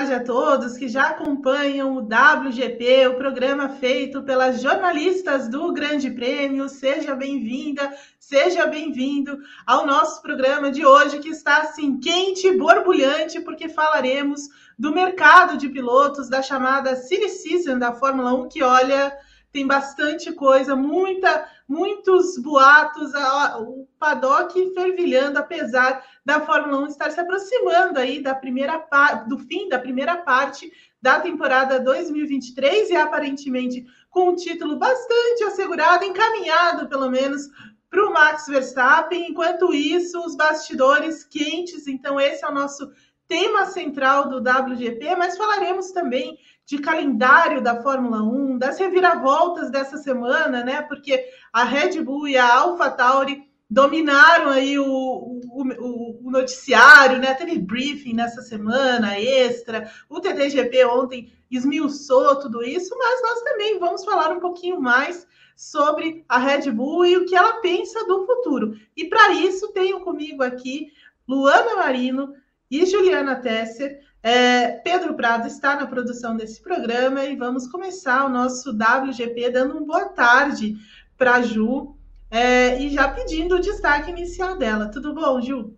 Tarde a todos que já acompanham o WGP, o programa feito pelas jornalistas do Grande Prêmio. Seja bem-vinda, seja bem-vindo ao nosso programa de hoje, que está assim quente e borbulhante, porque falaremos do mercado de pilotos da chamada City Season da Fórmula 1, que olha tem bastante coisa, muita, muitos boatos, o paddock fervilhando, apesar da Fórmula 1 estar se aproximando aí da primeira do fim da primeira parte da temporada 2023 e aparentemente com um título bastante assegurado, encaminhado pelo menos para o Max Verstappen. Enquanto isso, os bastidores quentes. Então, esse é o nosso tema central do WGP, mas falaremos também de calendário da Fórmula 1, das reviravoltas dessa semana, né? Porque a Red Bull e a AlphaTauri dominaram aí o, o, o, noticiário, né? Teve briefing nessa semana extra, o TTGP ontem esmiuçou tudo isso, mas nós também vamos falar um pouquinho mais sobre a Red Bull e o que ela pensa do futuro. E para isso tenho comigo aqui Luana Marino e Juliana Tesser. É, Pedro Prado está na produção desse programa e vamos começar o nosso WGP dando uma boa tarde para a Ju é, e já pedindo o destaque inicial dela. Tudo bom, Ju?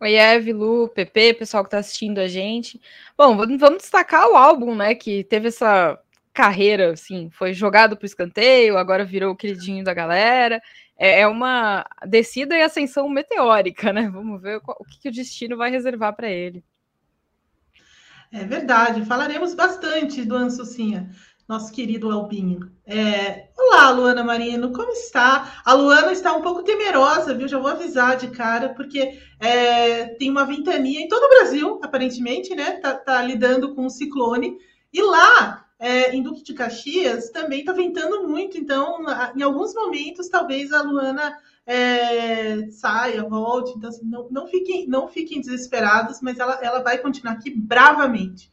Oi, Eve, Lu, Pepe, pessoal que está assistindo a gente. Bom, vamos destacar o álbum, né, que teve essa carreira, assim, foi jogado para o escanteio, agora virou o queridinho da galera. É, é uma descida e ascensão meteórica, né? Vamos ver o que o destino vai reservar para ele. É verdade, falaremos bastante do Ansucinha, nosso querido Albinho. É... Olá, Luana Marino, como está? A Luana está um pouco temerosa, viu? Já vou avisar de cara, porque é... tem uma ventania em todo o Brasil, aparentemente, né? Tá, tá lidando com um ciclone. E lá, é, em Duque de Caxias, também está ventando muito. Então, em alguns momentos, talvez a Luana é, saia, volte. Então, assim, não, não, fiquem, não fiquem desesperados, mas ela, ela vai continuar aqui bravamente.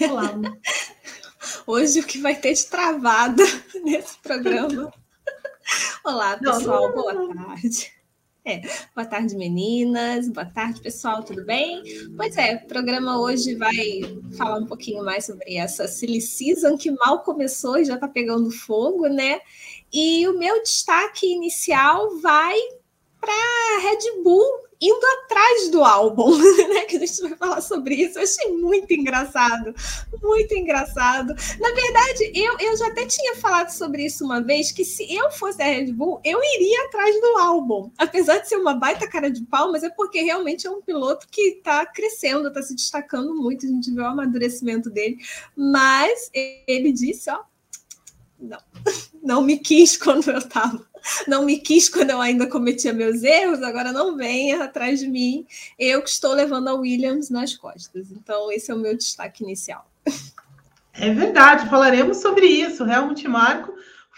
Olá. Hoje o que vai ter de travada nesse programa. Olá, pessoal, boa tarde. É, boa tarde, meninas. Boa tarde, pessoal, tudo bem? Pois é, o programa hoje vai falar um pouquinho mais sobre essa silly season que mal começou e já está pegando fogo, né? E o meu destaque inicial vai para Red Bull indo atrás do álbum, né? Que a gente vai falar sobre isso. Eu achei muito engraçado, muito engraçado. Na verdade, eu, eu já até tinha falado sobre isso uma vez, que se eu fosse a Red Bull, eu iria atrás do álbum. Apesar de ser uma baita cara de pau, mas é porque realmente é um piloto que está crescendo, está se destacando muito. A gente vê o amadurecimento dele. Mas ele disse, ó, não, não me quis quando eu estava não me quis quando eu ainda cometia meus erros, agora não venha atrás de mim. Eu que estou levando a Williams nas costas. Então, esse é o meu destaque inicial. É verdade, falaremos sobre isso. Helmut Marco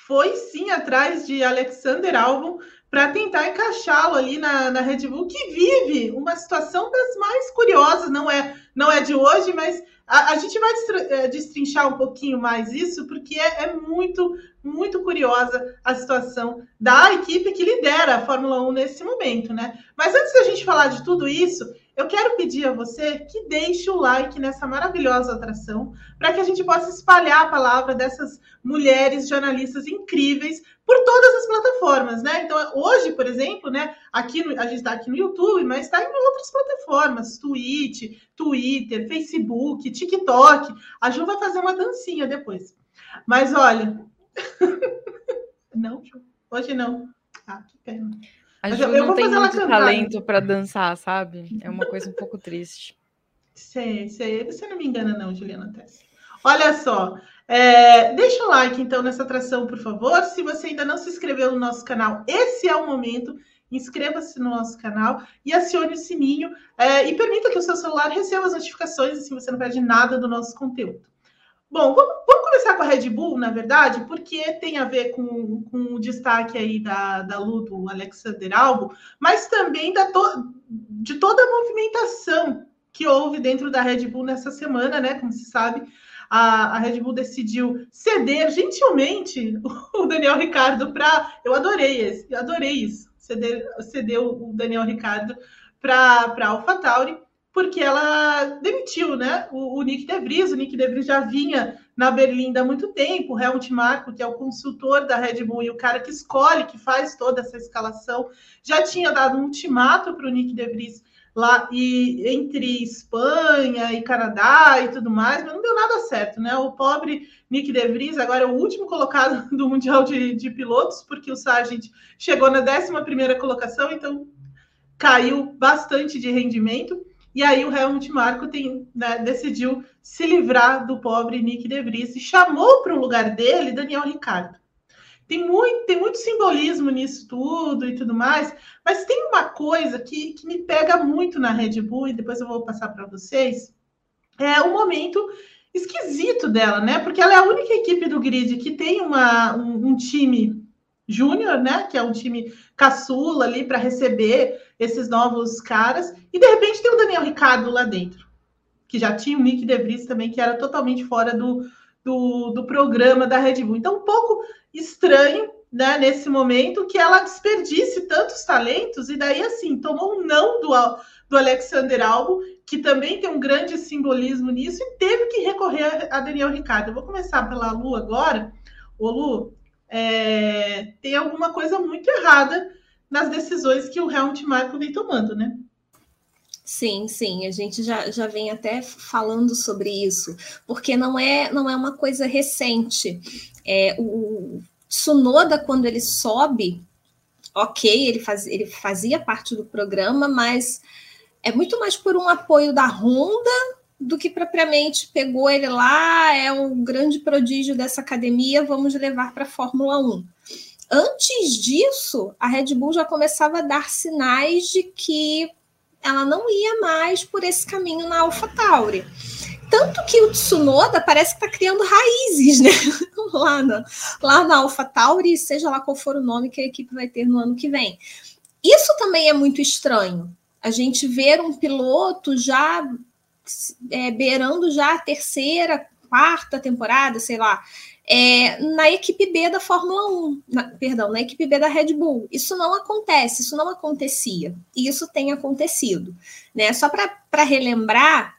foi sim atrás de Alexander Albon para tentar encaixá-lo ali na, na Red Bull, que vive uma situação das mais curiosas, não é, não é de hoje, mas a, a gente vai eh, destrinchar um pouquinho mais isso, porque é, é, muito, muito curiosa a situação da equipe que lidera a Fórmula 1 nesse momento, né? Mas antes da gente falar de tudo isso, eu quero pedir a você que deixe o like nessa maravilhosa atração, para que a gente possa espalhar a palavra dessas mulheres jornalistas incríveis por todas as plataformas, né? Então, hoje, por exemplo, né, aqui no, a gente está aqui no YouTube, mas está em outras plataformas, Twitch, Twitter, Facebook, TikTok. A Ju vai fazer uma dancinha depois. Mas olha, não, hoje não. Ah, que pena. A Ju eu, não tem muito talento para dançar, sabe? É uma coisa um pouco triste. Sei, sei. Você não me engana, não, Juliana Tess. Olha só, é, deixa o like então nessa atração, por favor. Se você ainda não se inscreveu no nosso canal, esse é o momento. Inscreva-se no nosso canal e acione o sininho é, e permita que o seu celular receba as notificações, assim você não perde nada do nosso conteúdo. Bom, vamos, vamos começar com a Red Bull, na verdade, porque tem a ver com, com o destaque aí da, da Lu, do Alexander Albo, mas também da to, de toda a movimentação que houve dentro da Red Bull nessa semana, né? Como se sabe, a, a Red Bull decidiu ceder gentilmente o Daniel Ricardo para. Eu adorei esse, eu adorei isso. Ceder, ceder o Daniel Ricardo para a AlphaTauri. Porque ela demitiu né, o, o Nick DeVries. O Nick DeVries já vinha na Berlinda há muito tempo. O Helmut Marko, que é o consultor da Red Bull e o cara que escolhe, que faz toda essa escalação, já tinha dado um ultimato para o Nick DeVries lá e entre Espanha e Canadá e tudo mais, mas não deu nada certo, né? O pobre Nick De Vries agora é o último colocado do Mundial de, de Pilotos, porque o Sargent chegou na 11 colocação, então caiu bastante de rendimento. E aí o Helmut Marko tem, né, decidiu se livrar do pobre Nick De Vries e chamou para o lugar dele Daniel Ricardo. Tem muito, tem muito simbolismo nisso tudo e tudo mais, mas tem uma coisa que, que me pega muito na Red Bull, e depois eu vou passar para vocês, é o momento esquisito dela, né? Porque ela é a única equipe do grid que tem uma, um, um time júnior, né? Que é um time caçula ali para receber esses novos caras, e de repente tem o Daniel Ricardo lá dentro, que já tinha o Nick De também, que era totalmente fora do, do, do programa da Red Bull. Então, um pouco estranho, né, nesse momento, que ela desperdice tantos talentos, e daí, assim, tomou um não do, do Alexander Albo, que também tem um grande simbolismo nisso, e teve que recorrer a Daniel Ricardo. Eu vou começar pela Lu agora. Ô, Lu, é, tem alguma coisa muito errada nas decisões que o Helmut Marko vem tomando, né? Sim, sim, a gente já, já vem até falando sobre isso, porque não é, não é uma coisa recente. É, o Tsunoda, quando ele sobe, ok, ele, faz, ele fazia parte do programa, mas é muito mais por um apoio da Honda do que propriamente pegou ele lá, é o grande prodígio dessa academia, vamos levar para a Fórmula 1. Antes disso, a Red Bull já começava a dar sinais de que ela não ia mais por esse caminho na AlphaTauri. Tanto que o Tsunoda parece que está criando raízes, né? lá, na, lá na AlphaTauri, seja lá qual for o nome que a equipe vai ter no ano que vem. Isso também é muito estranho. A gente ver um piloto já é, beirando já a terceira, quarta temporada, sei lá, é, na equipe B da Fórmula 1, na, perdão, na equipe B da Red Bull. Isso não acontece, isso não acontecia. E isso tem acontecido. Né? Só para relembrar,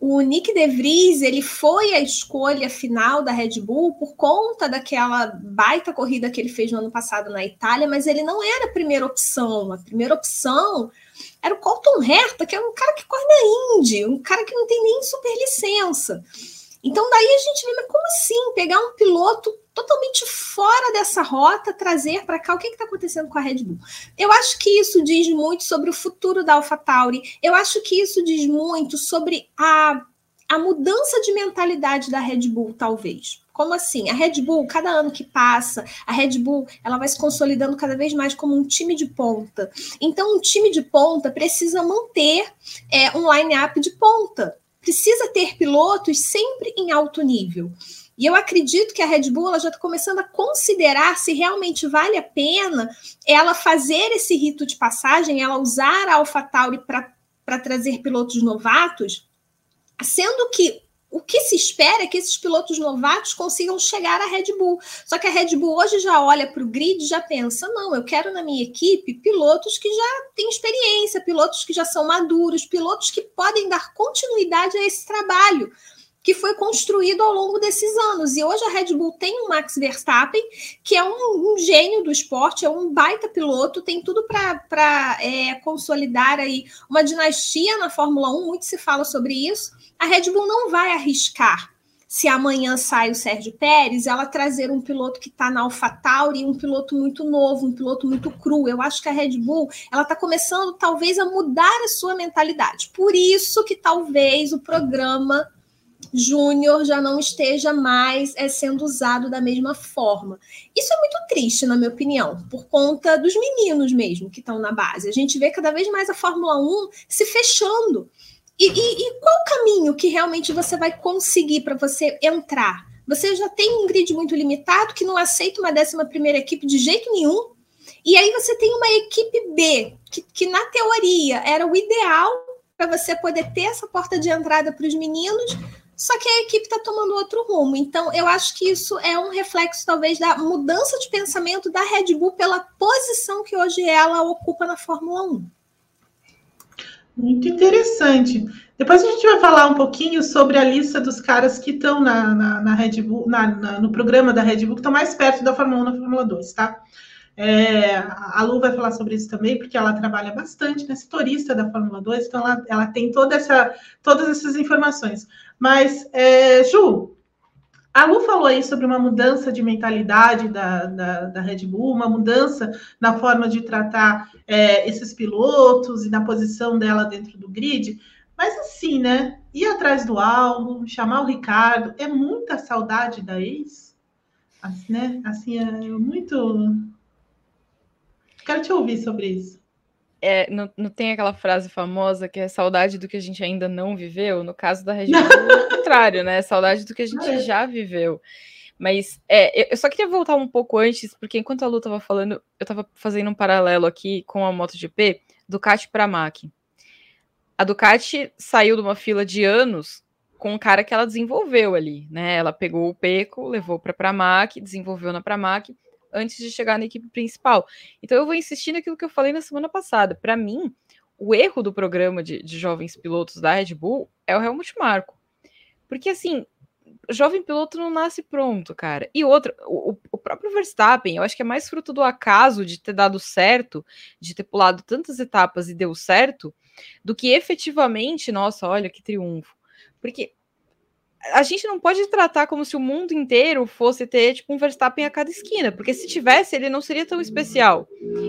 o Nick De Vries ele foi a escolha final da Red Bull por conta daquela baita corrida que ele fez no ano passado na Itália, mas ele não era a primeira opção. A primeira opção era o Colton Herta, que é um cara que corre na Indy, um cara que não tem nem super licença. Então, daí a gente vê, mas como assim? Pegar um piloto totalmente fora dessa rota, trazer para cá o que está acontecendo com a Red Bull. Eu acho que isso diz muito sobre o futuro da AlphaTauri. Eu acho que isso diz muito sobre a, a mudança de mentalidade da Red Bull, talvez. Como assim? A Red Bull, cada ano que passa, a Red Bull ela vai se consolidando cada vez mais como um time de ponta. Então, um time de ponta precisa manter é, um line-up de ponta precisa ter pilotos sempre em alto nível. E eu acredito que a Red Bull já está começando a considerar se realmente vale a pena ela fazer esse rito de passagem, ela usar a AlphaTauri para trazer pilotos novatos, sendo que o que se espera é que esses pilotos novatos consigam chegar à Red Bull. Só que a Red Bull hoje já olha para o grid e já pensa: não, eu quero na minha equipe pilotos que já têm experiência, pilotos que já são maduros, pilotos que podem dar continuidade a esse trabalho que foi construído ao longo desses anos. E hoje a Red Bull tem um Max Verstappen, que é um, um gênio do esporte, é um baita piloto, tem tudo para é, consolidar aí uma dinastia na Fórmula 1, muito se fala sobre isso a Red Bull não vai arriscar se amanhã sai o Sérgio Pérez, ela trazer um piloto que está na AlphaTauri, um piloto muito novo, um piloto muito cru. Eu acho que a Red Bull ela está começando talvez a mudar a sua mentalidade. Por isso que talvez o programa Júnior já não esteja mais é, sendo usado da mesma forma. Isso é muito triste, na minha opinião, por conta dos meninos mesmo que estão na base. A gente vê cada vez mais a Fórmula 1 se fechando. E, e, e qual o caminho que realmente você vai conseguir para você entrar? Você já tem um grid muito limitado que não aceita uma décima primeira equipe de jeito nenhum. E aí você tem uma equipe B, que, que na teoria era o ideal para você poder ter essa porta de entrada para os meninos, só que a equipe está tomando outro rumo. Então, eu acho que isso é um reflexo, talvez, da mudança de pensamento da Red Bull pela posição que hoje ela ocupa na Fórmula 1. Muito interessante. Depois a gente vai falar um pouquinho sobre a lista dos caras que estão na, na, na, Red Bull, na, no programa da Red Bull, que estão mais perto da Fórmula 1 na Fórmula 2, tá? É, a Lu vai falar sobre isso também, porque ela trabalha bastante, né? Setorista da Fórmula 2, então ela, ela tem toda essa, todas essas informações. Mas, é, Ju, a Lu falou aí sobre uma mudança de mentalidade da, da, da Red Bull, uma mudança na forma de tratar é, esses pilotos e na posição dela dentro do grid. Mas assim, né? Ir atrás do álbum, chamar o Ricardo, é muita saudade da ex? Assim, né? Assim, é muito. Quero te ouvir sobre isso é, não, não tem aquela frase famosa que é saudade do que a gente ainda não viveu? No caso da região, é o contrário, né? Saudade do que a gente é. já viveu. Mas é, eu só queria voltar um pouco antes, porque enquanto a Lu estava falando, eu estava fazendo um paralelo aqui com a MotoGP, Ducati para a Mac. A Ducati saiu de uma fila de anos com um cara que ela desenvolveu ali, né? Ela pegou o Peco, levou para a Pramac, desenvolveu na Pramac, antes de chegar na equipe principal. Então eu vou insistir naquilo que eu falei na semana passada. Para mim, o erro do programa de, de, jovens pilotos da Red Bull é o Helmut Marko. Porque assim, jovem piloto não nasce pronto, cara. E outra, o, o, próprio Verstappen, eu acho que é mais fruto do acaso de ter dado certo, de ter pulado tantas etapas e deu certo, do que efetivamente, nossa, olha que triunfo. Porque a gente não pode tratar como se o mundo inteiro fosse ter tipo um Verstappen a cada esquina, porque se tivesse, ele não seria tão especial.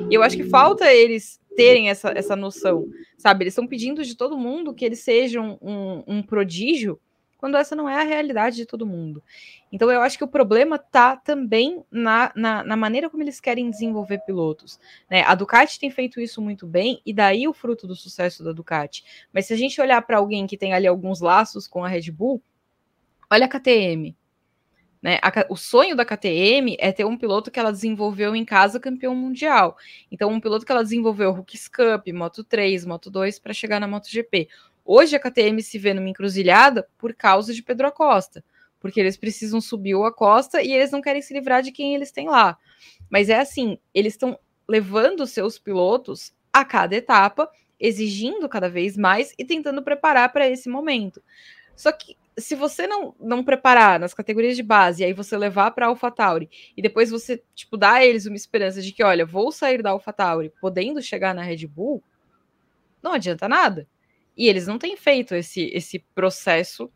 E eu acho que falta eles terem essa, essa noção, sabe? Eles estão pedindo de todo mundo que eles sejam um, um, prodígio, quando essa não é a realidade de todo mundo. Então eu acho que o problema está também na, na, na, maneira como eles querem desenvolver pilotos. Né? A Ducati tem feito isso muito bem, e daí o fruto do sucesso da Ducati. Mas se a gente olhar para alguém que tem ali alguns laços com a Red Bull, Olha a KTM. Né? A, o sonho da KTM é ter um piloto que ela desenvolveu em casa campeão mundial. Então, um piloto que ela desenvolveu Rookies Cup, Moto 3, Moto 2 para chegar na MotoGP. Hoje a KTM se vê numa encruzilhada por causa de Pedro Acosta, porque eles precisam subir o Acosta e eles não querem se livrar de quem eles têm lá. Mas é assim, eles estão levando seus pilotos a cada etapa, exigindo cada vez mais e tentando preparar para esse momento. Só que se você não, não preparar nas categorias de base, e aí você levar para AlphaTauri, e depois você, tipo, dar a eles uma esperança de que, olha, vou sair da AlphaTauri podendo chegar na Red Bull, não adianta nada. E eles não têm feito esse, esse processo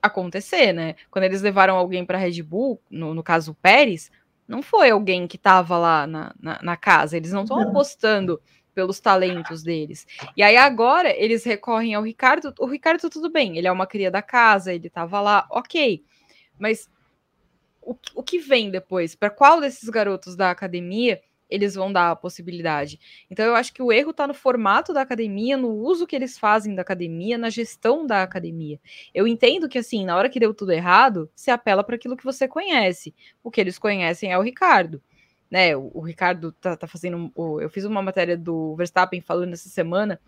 acontecer, né? Quando eles levaram alguém para Red Bull, no, no caso o Pérez, não foi alguém que estava lá na, na, na, casa. Eles não estão apostando pelos talentos deles. E aí agora eles recorrem ao Ricardo. O Ricardo, tudo bem, ele é uma cria da casa, ele estava lá, ok. Mas o, o que vem depois? Para qual desses garotos da academia eles vão dar a possibilidade? Então eu acho que o erro está no formato da academia, no uso que eles fazem da academia, na gestão da academia. Eu entendo que assim, na hora que deu tudo errado, se apela para aquilo que você conhece. O que eles conhecem é o Ricardo né? O, o Ricardo tá, tá fazendo. O, eu fiz uma matéria do Verstappen falando essa semana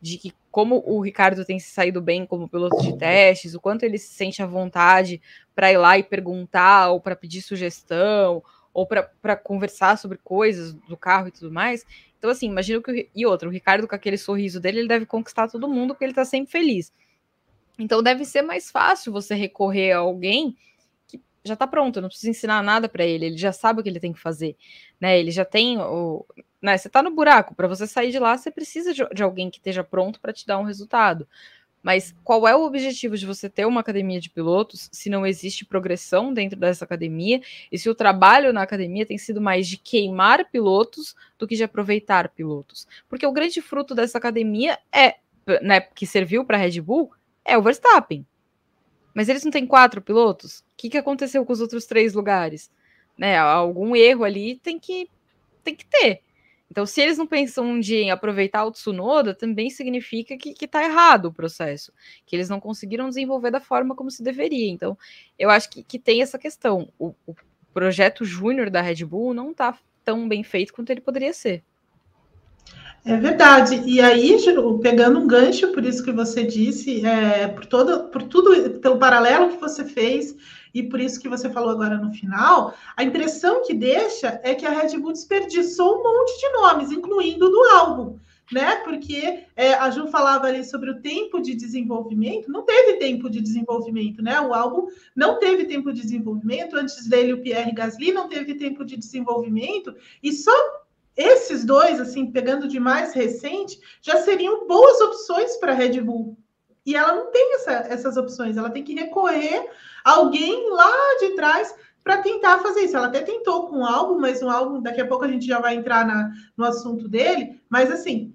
de que como o Ricardo tem se saído bem como piloto de testes, o quanto ele se sente à vontade para ir lá e perguntar, ou para pedir sugestão, ou para conversar sobre coisas do carro e tudo mais. Então, assim, imagino que. O, e outro, o Ricardo, com aquele sorriso dele, ele deve conquistar todo mundo, porque ele tá sempre feliz. Então, deve ser mais fácil você recorrer a alguém já está pronto, não precisa ensinar nada para ele, ele já sabe o que ele tem que fazer, né? Ele já tem o, né? Você está no buraco, para você sair de lá, você precisa de, de alguém que esteja pronto para te dar um resultado. Mas qual é o objetivo de você ter uma academia de pilotos se não existe progressão dentro dessa academia e se o trabalho na academia tem sido mais de queimar pilotos do que de aproveitar pilotos? Porque o grande fruto dessa academia é, né, que serviu para a Red Bull, é o Verstappen. Mas eles não têm quatro pilotos? O que, que aconteceu com os outros três lugares? Né, algum erro ali tem que, tem que ter. Então, se eles não pensam um dia em aproveitar o Tsunoda, também significa que, está errado o processo, que eles não conseguiram desenvolver da forma como se deveria. Então, eu acho que, que tem essa questão. O, o projeto júnior da Red Bull não está tão bem feito quanto ele poderia ser. É verdade. E aí, pegando um gancho, por isso que você disse, é, por, todo, por tudo, pelo paralelo que você fez, e por isso que você falou agora no final, a impressão que deixa é que a Red Bull desperdiçou um monte de nomes, incluindo do álbum. né? Porque é, a Ju falava ali sobre o tempo de desenvolvimento, não teve tempo de desenvolvimento, né? O álbum não teve tempo de desenvolvimento, antes dele o Pierre Gasly não teve tempo de desenvolvimento, e só esses dois, assim, pegando de mais recente, já seriam boas opções para a Red Bull. E ela não tem essa, essas opções, ela tem que recorrer a alguém lá de trás para tentar fazer isso. Ela até tentou com um álbum, mas um álbum, daqui a pouco a gente já vai entrar na, no assunto dele, mas assim,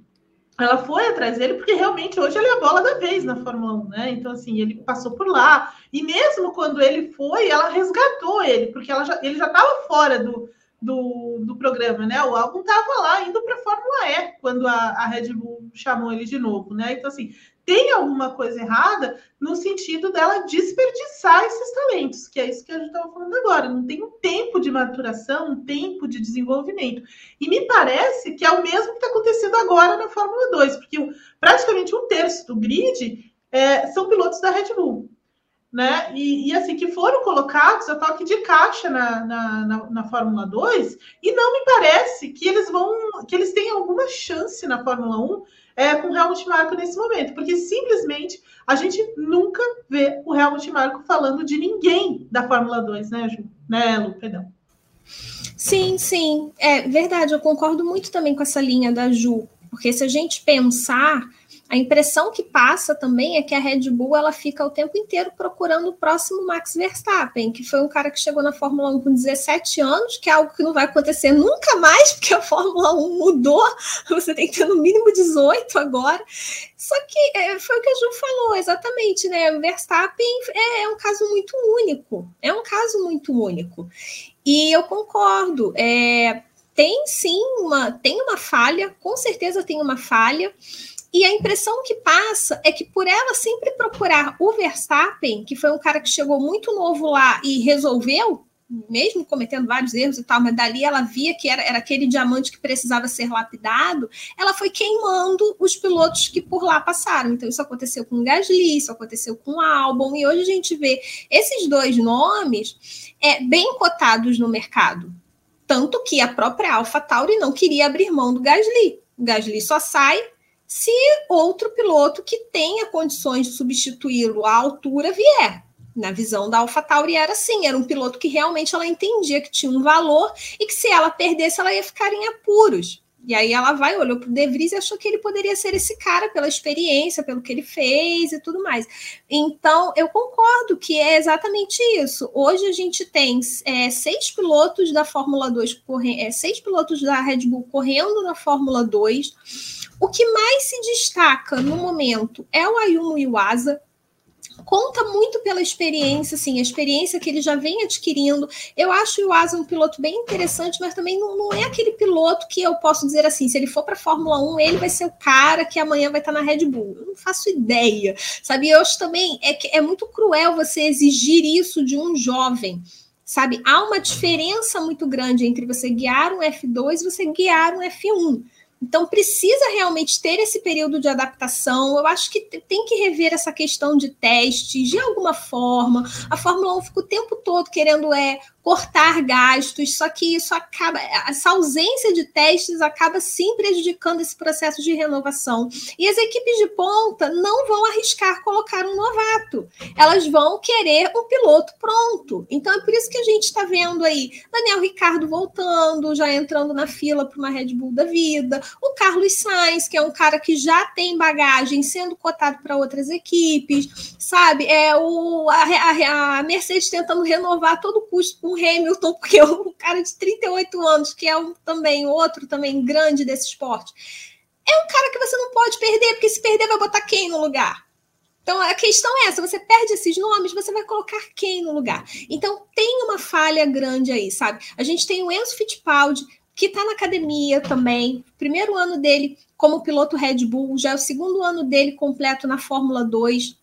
ela foi atrás dele porque realmente hoje ele é a bola da vez na Fórmula 1, né? Então, assim, ele passou por lá. E mesmo quando ele foi, ela resgatou ele, porque ela já, ele já estava fora do, do, do programa, né? O álbum estava lá indo para a Fórmula E quando a, a Red Bull chamou ele de novo, né? Então, assim, tem alguma coisa errada no sentido dela desperdiçar esses talentos, que é isso que a gente estava falando agora. Não tem um tempo de maturação, um tempo de desenvolvimento. E me parece que é o mesmo que está acontecendo agora na Fórmula 2, porque praticamente um terço do grid é, são pilotos da Red Bull. Né? E, e, assim, que foram colocados a toque de caixa na, na, na, na, Fórmula 2, e não me parece que eles vão, que eles têm alguma chance na Fórmula 1 é, com o Helmut Marko nesse momento, porque simplesmente a gente nunca vê o Helmut Marko falando de ninguém da Fórmula 2, né, Ju? Né, Lu? Perdão. Sim, sim, é verdade, eu concordo muito também com essa linha da Ju, porque se a gente pensar a impressão que passa também é que a Red Bull ela fica o tempo inteiro procurando o próximo Max Verstappen, que foi um cara que chegou na Fórmula 1 com 17 anos, que é algo que não vai acontecer nunca mais, porque a Fórmula 1 mudou, você tem que ter no mínimo 18 agora. Só que é, foi o que a Ju falou, exatamente, né? O Verstappen é, é, um caso muito único, é um caso muito único. E eu concordo, é, tem sim uma, tem uma falha, com certeza tem uma falha. E a impressão que passa é que por ela sempre procurar o Verstappen, que foi um cara que chegou muito novo lá e resolveu, mesmo cometendo vários erros e tal, mas dali ela via que era, era aquele diamante que precisava ser lapidado, ela foi queimando os pilotos que por lá passaram. Então, isso aconteceu com o Gasly, isso aconteceu com o Albon, e hoje a gente vê esses dois nomes é, bem cotados no mercado. Tanto que a própria AlphaTauri não queria abrir mão do Gasly. O Gasly só sai se outro piloto que tenha condições de substituí-lo à altura vier. Na visão da AlphaTauri era assim, era um piloto que realmente ela entendia que tinha um valor e que se ela perdesse ela ia ficar em apuros. E aí ela vai, olhou para o De Vries e achou que ele poderia ser esse cara pela experiência, pelo que ele fez e tudo mais. Então, eu concordo que é exatamente isso. Hoje a gente tem é, seis pilotos da Fórmula 2 correndo, é, seis pilotos da Red Bull correndo na Fórmula 2 o que mais se destaca no momento é o Ayumu Iwasa, conta muito pela experiência, assim, a experiência que ele já vem adquirindo. Eu acho o Iwasa um piloto bem interessante, mas também não, não é aquele piloto que eu posso dizer assim, se ele for para Fórmula 1, ele vai ser o cara que amanhã vai estar na Red Bull. Eu não faço ideia, sabe? Eu acho também é, que é muito cruel você exigir isso de um jovem. Sabe, há uma diferença muito grande entre você guiar um F2 e você guiar um F1 então, precisa realmente ter esse período de adaptação. Eu acho que tem que rever essa questão de testes de alguma forma. A Fórmula 1 fica o tempo todo querendo é, cortar gastos, só que isso acaba, essa ausência de testes acaba sim prejudicando esse processo de renovação. E as equipes de ponta não vão arriscar colocar um novato, elas vão querer um piloto pronto. Então é por isso que a gente está vendo aí Daniel Ricardo voltando, já entrando na fila para uma Red Bull da vida, o Carlos Sainz, que é um cara que já tem bagagem sendo cotado para outras equipes, sabe? É o, a, a, a Mercedes tentando renovar todo custo com Hamilton, porque é um cara de 38 anos, que é um, também outro também grande desse esporte, é um cara que você não pode perder, porque se perder vai botar quem no lugar? Então a questão é essa: você perde esses nomes, você vai colocar quem no lugar? Então tem uma falha grande aí, sabe? A gente tem o Enzo Fittipaldi, que está na academia também, primeiro ano dele como piloto Red Bull, já é o segundo ano dele completo na Fórmula 2.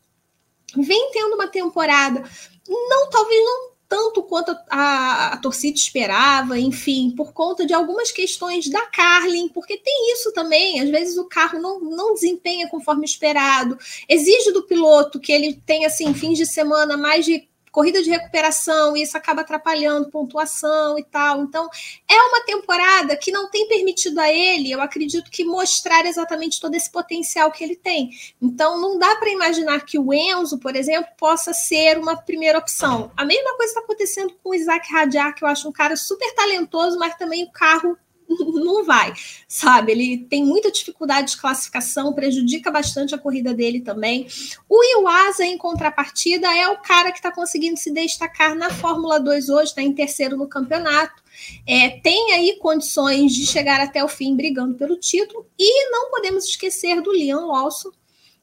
Vem tendo uma temporada, não talvez não tanto quanto a, a, torcida esperava, enfim, por conta de algumas questões da Carlin, porque tem isso também, às vezes o carro não, não desempenha conforme esperado, exige do piloto que ele tenha, assim, fins de semana mais de corrida de recuperação, e isso acaba atrapalhando pontuação e tal. Então, é uma temporada que não tem permitido a ele, eu acredito que mostrar exatamente todo esse potencial que ele tem. Então, não dá para imaginar que o Enzo, por exemplo, possa ser uma primeira opção. A mesma coisa está acontecendo com o Isaac Radiar, que eu acho um cara super talentoso, mas também o carro não vai, sabe? Ele tem muita dificuldade de classificação, prejudica bastante a corrida dele também. O Iwasa, em contrapartida, é o cara que está conseguindo se destacar na Fórmula 2 hoje, está em terceiro no campeonato. É, tem aí condições de chegar até o fim brigando pelo título. E não podemos esquecer do Leon Lawson,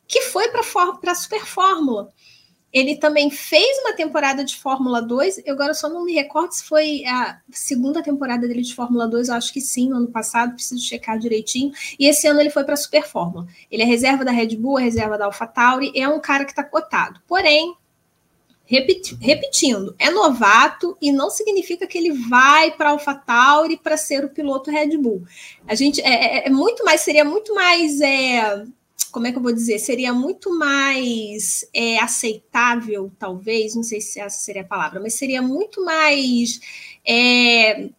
que foi para a Super Fórmula. Ele também fez uma temporada de Fórmula 2. Eu agora só não me recordo se foi a segunda temporada dele de Fórmula 2. Eu acho que sim, no ano passado. Preciso checar direitinho. E esse ano ele foi para a Super Fórmula. Ele é reserva da Red Bull, é reserva da AlphaTauri. É um cara que está cotado. Porém, repetindo, é novato e não significa que ele vai para a AlphaTauri para ser o piloto Red Bull. A gente é, é, é muito mais, seria muito mais. É, como é que eu vou dizer? Seria muito mais é, aceitável, talvez, não sei se essa seria a palavra, mas seria muito mais. É,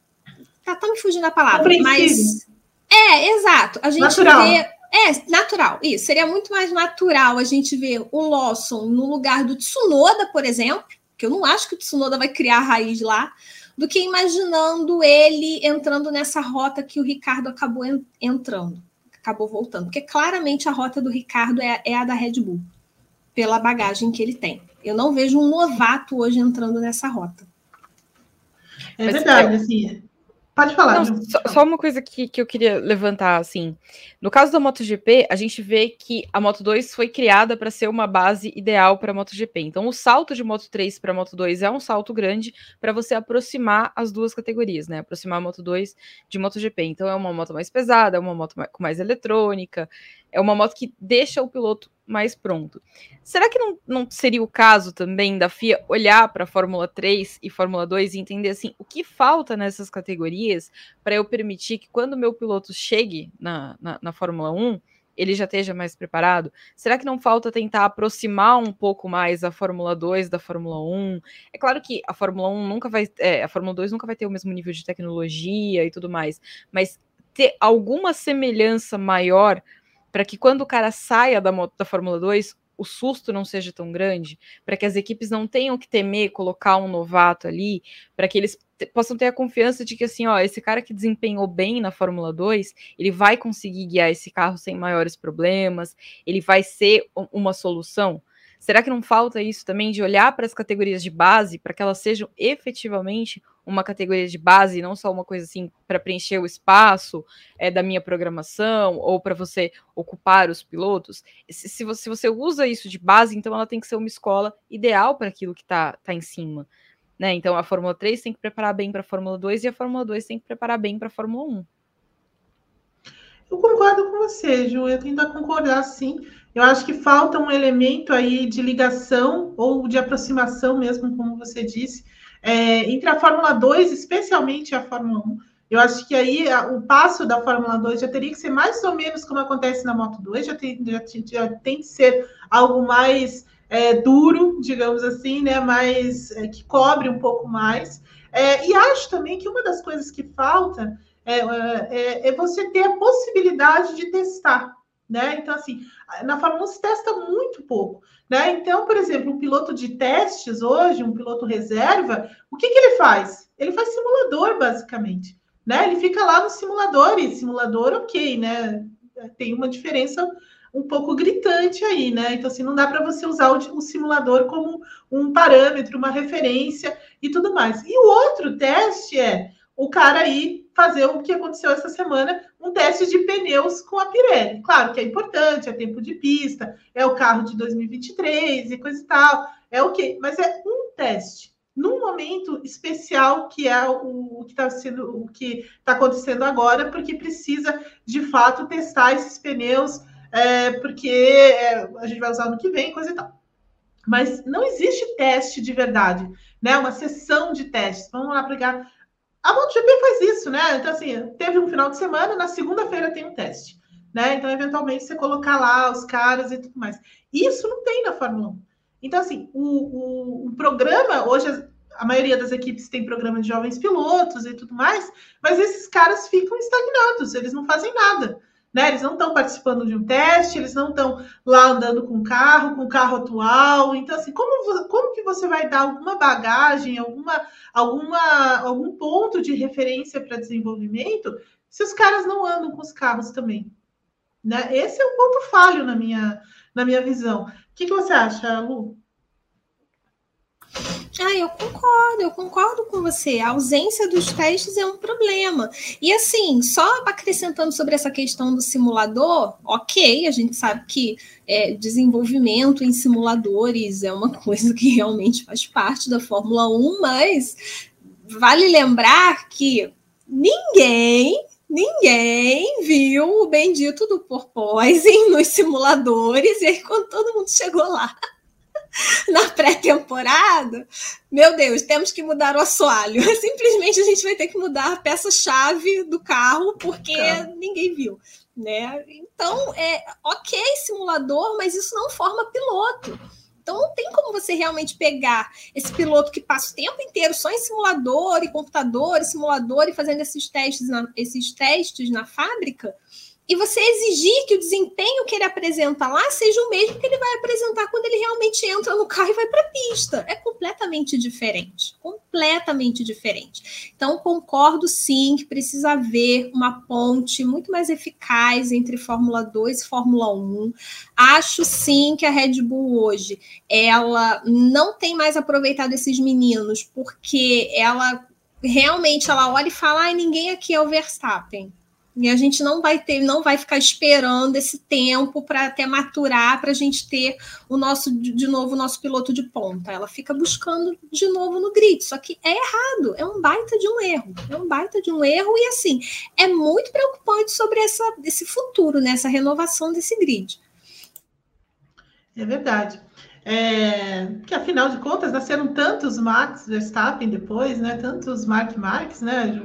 tá, tá me fugindo a palavra, mas. É, exato. A gente natural. vê. É, natural, isso. Seria muito mais natural a gente ver o Lawson no lugar do Tsunoda, por exemplo, que eu não acho que o Tsunoda vai criar raiz lá, do que imaginando ele entrando nessa rota que o Ricardo acabou entrando acabou voltando. Porque claramente a rota do Ricardo é, é a da Red Bull, pela bagagem que ele tem. Eu não vejo um novato hoje entrando nessa rota. É Mas verdade, assim. Pode falar. Não, só, só, uma coisa que, que eu queria levantar, assim. No caso da MotoGP, a gente vê que a Moto 2 foi criada para ser uma base ideal para a MotoGP. Então, o salto de Moto 3 para Moto 2 é um salto grande para você aproximar as duas categorias, né? Aproximar a Moto 2 de MotoGP. Então, é uma moto mais pesada, é uma moto mais, com mais eletrônica, é uma moto que deixa o piloto mais pronto. Será que não, não seria o caso também da FIA olhar para a Fórmula 3 e Fórmula 2 e entender assim o que falta nessas categorias para eu permitir que quando o meu piloto chegue na, na, na Fórmula 1, ele já esteja mais preparado? Será que não falta tentar aproximar um pouco mais a Fórmula 2 da Fórmula 1? É claro que a Fórmula 1 nunca vai, é, a Fórmula 2 nunca vai ter o mesmo nível de tecnologia e tudo mais, mas ter alguma semelhança maior para que quando o cara saia da, da Fórmula 2, o susto não seja tão grande, para que as equipes não tenham que temer colocar um novato ali, para que eles possam ter a confiança de que assim, ó, esse cara que desempenhou bem na Fórmula 2, ele vai conseguir guiar esse carro sem maiores problemas, ele vai ser uma solução. Será que não falta isso também de olhar para as categorias de base para que elas sejam efetivamente uma categoria de base, não só uma coisa assim para preencher o espaço é, da minha programação ou para você ocupar os pilotos? Se, se, você, se você usa isso de base, então ela tem que ser uma escola ideal para aquilo que está tá em cima. Né? Então a Fórmula 3 tem que preparar bem para a Fórmula 2 e a Fórmula 2 tem que preparar bem para a Fórmula 1. Eu concordo com você, Ju. Eu tento concordar sim. Eu acho que falta um elemento aí de ligação ou de aproximação mesmo, como você disse, é, entre a Fórmula 2, especialmente a Fórmula 1. Eu acho que aí a, o passo da Fórmula 2 já teria que ser mais ou menos como acontece na Moto 2, já tem, já, já tem que ser algo mais é, duro, digamos assim, né? Mais é, que cobre um pouco mais. É, e acho também que uma das coisas que falta é, é, é você ter a possibilidade de testar. Né? Então, assim, na Fórmula 1 se testa muito pouco. Né? Então, por exemplo, um piloto de testes hoje, um piloto reserva, o que, que ele faz? Ele faz simulador, basicamente. Né? Ele fica lá no simulador, e simulador, ok, né? Tem uma diferença um pouco gritante aí, né? Então, assim, não dá para você usar o, o, simulador como um parâmetro, uma referência e tudo mais. E o outro teste é o cara aí fazer o que aconteceu essa semana, um teste de pneus com a Pirelli. Claro que é importante, é tempo de pista, é o carro de 2023 e coisa e tal, é o quê? Mas é um teste num momento especial que é o, o que está sendo o que está acontecendo agora, porque precisa de fato testar esses pneus, é, porque é, a gente vai usar no que vem, coisa e tal. Mas não existe teste de verdade, né? Uma sessão de testes. Vamos lá pegar a MotoGP faz isso, né? Então, assim, teve um final de semana, na segunda-feira tem um teste, né? Então, eventualmente, você colocar lá os caras e tudo mais. Isso não tem na Fórmula 1. Então, assim, o, o, o programa, hoje a maioria das equipes tem programa de jovens pilotos e tudo mais, mas esses caras ficam estagnados, eles não fazem nada. Né? Eles não estão participando de um teste, eles não estão lá andando com o carro, com o carro atual. Então, assim, como, como que você vai dar alguma bagagem, alguma, alguma, algum ponto de referência para desenvolvimento se os caras não andam com os carros também? Né? Esse é um ponto falho na minha, na minha visão. O que, que você acha, Lu? Ah, eu concordo, eu concordo com você. A ausência dos testes é um problema. E assim, só acrescentando sobre essa questão do simulador, ok, a gente sabe que é, desenvolvimento em simuladores é uma coisa que realmente faz parte da Fórmula 1, mas vale lembrar que ninguém ninguém viu o bendito do porpoising nos simuladores, e aí quando todo mundo chegou lá na pré-temporada, meu Deus, temos que mudar o assoalho. Simplesmente a gente vai ter que mudar a peça-chave do carro porque ninguém viu. Né? Então, é ok simulador, mas isso não forma piloto. Então não tem como você realmente pegar esse piloto que passa o tempo inteiro só em simulador e computador, e simulador e fazendo esses testes na, esses testes na fábrica e você exigir que o desempenho que ele apresenta lá seja o mesmo que ele vai apresentar quando ele realmente entra no carro e vai para a pista. É completamente diferente. Completamente diferente. Então, concordo sim que precisa haver uma ponte muito mais eficaz entre Fórmula 2 e Fórmula 1. Acho sim que a Red Bull hoje ela não tem mais aproveitado esses meninos, porque ela realmente ela olha e fala: ah, ninguém aqui é o Verstappen e a gente não vai ter, não vai ficar esperando esse tempo para até maturar para a gente ter o nosso, de novo, o nosso piloto de ponta. Ela fica buscando de novo no grid. Só que é errado, é um baita de um erro. É um baita de um erro, e assim, é muito preocupante sobre essa, esse futuro, nessa né, renovação desse grid. É verdade. É, que afinal de contas nasceram tantos Max Verstappen depois, né? Tantos Mark Marques, né?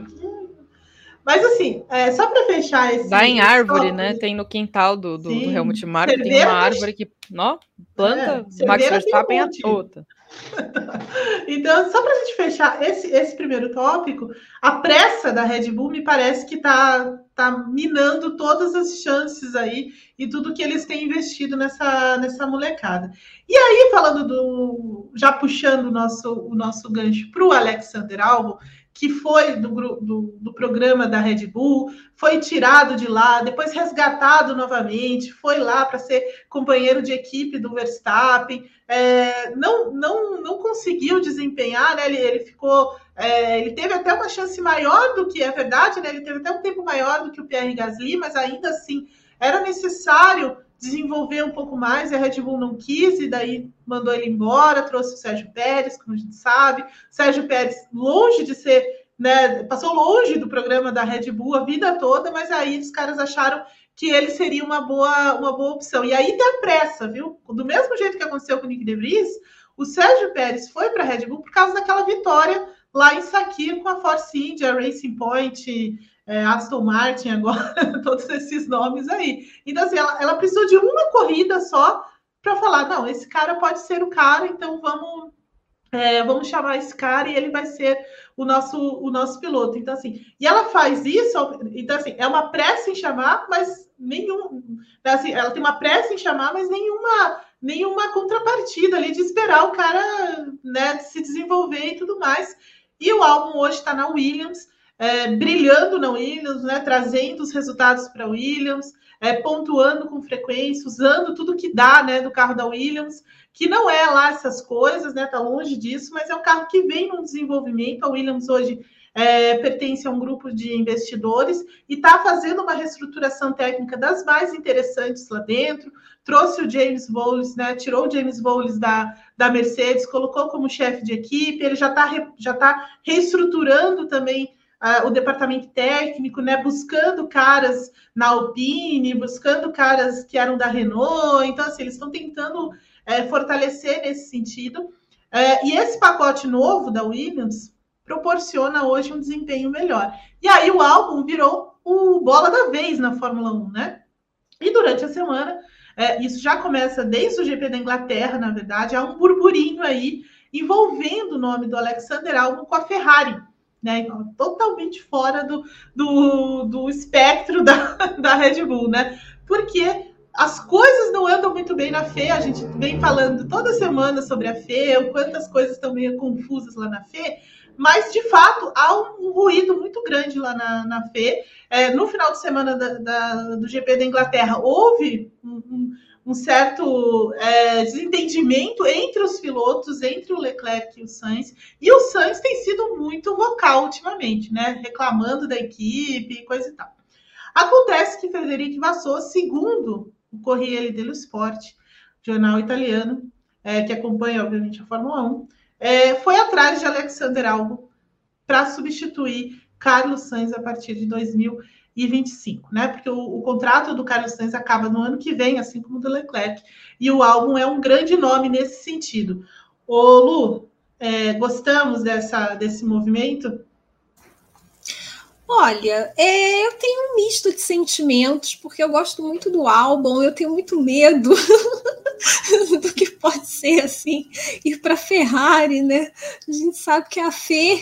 Mas assim, é, só para fechar esse. Dá em árvore, né? Tem no quintal do, do, do Helmut Marko, tem uma árvore que ó, planta é, Max Verstappen à toda. então, só para a gente fechar esse, esse primeiro tópico, a pressa da Red Bull me parece que está tá minando todas as chances aí e tudo que eles têm investido nessa, nessa molecada. E aí, falando do. já puxando o nosso, o nosso gancho para o Alexander Albon, que foi do, do, do, programa da Red Bull, foi tirado de lá, depois resgatado novamente, foi lá para ser companheiro de equipe do Verstappen, é, não, não, não conseguiu desempenhar, né? Ele, ele ficou, é, ele teve até uma chance maior do que é verdade, né? Ele teve até um tempo maior do que o Pierre Gasly, mas ainda assim era necessário desenvolver um pouco mais, a Red Bull não quis, e daí mandou ele embora, trouxe o Sérgio Pérez, como a gente sabe. Sérgio Pérez, longe de ser, né, passou longe do programa da Red Bull a vida toda, mas aí os caras acharam que ele seria uma boa, uma boa opção. E aí tem pressa, viu? Do mesmo jeito que aconteceu com o Nick De Vries, o Sérgio Pérez foi para a Red Bull por causa daquela vitória lá em Sakir com a Force India, Racing Point, é, Aston Martin agora, todos esses nomes aí. Então, assim, ela, ela precisou de uma corrida só para falar, não, esse cara pode ser o cara, então vamos é, vamos chamar esse cara e ele vai ser o nosso o nosso piloto. Então, assim, e ela faz isso, então, assim, é uma pressa em chamar, mas nenhum, assim, ela tem uma pressa em chamar, mas nenhuma nenhuma contrapartida ali de esperar o cara né, se desenvolver e tudo mais. E o álbum hoje está na Williams é, brilhando na Williams, né, trazendo os resultados para Williams, é, pontuando com frequência, usando tudo que dá né, do carro da Williams, que não é lá essas coisas, né, tá longe disso, mas é um carro que vem no desenvolvimento. A Williams hoje é, pertence a um grupo de investidores e está fazendo uma reestruturação técnica das mais interessantes lá dentro. Trouxe o James Bowles, né, tirou o James Bowles da, da Mercedes, colocou como chefe de equipe, ele já está já tá reestruturando também uh, o departamento técnico, né, buscando caras na Alpine, buscando caras que eram da Renault. Então, assim, eles estão tentando é, fortalecer nesse sentido. É, e esse pacote novo da Williams proporciona hoje um desempenho melhor. E aí o álbum virou o bola da vez na Fórmula 1, né? E durante a semana é, isso já começa desde o GP da Inglaterra, na verdade, há um burburinho aí envolvendo o nome do Alexander Albon com a Ferrari. Né, totalmente fora do, do, do espectro da, da Red Bull, né? Porque as coisas não andam muito bem na FE, a gente vem falando toda semana sobre a FE, o quanto as coisas estão meio confusas lá na FE, mas de fato há um, um ruído muito grande lá na, na FE. É, no final de semana da, da, do GP da Inglaterra, houve um, um, um certo é, desentendimento entre os pilotos, entre o Leclerc e o Sainz, e o Sainz tem sido muito vocal ultimamente, né? Reclamando da equipe e coisa e tal. Acontece que Frederico Vassou, segundo o Corriere dello Sport, jornal italiano, é, que acompanha, obviamente, a Fórmula 1, é, foi atrás de Alexander Albon para substituir Carlos Sainz a partir de 2025, né? Porque o, o, contrato do Carlos Sainz acaba no ano que vem, assim como do Leclerc, e o Albon é um grande nome nesse sentido. Ô, Lu, é, gostamos dessa, desse movimento? Olha, é, eu tenho um misto de sentimentos, porque eu gosto muito do álbum, eu tenho muito medo do que pode ser assim, ir para Ferrari, né? A gente sabe que a Fê,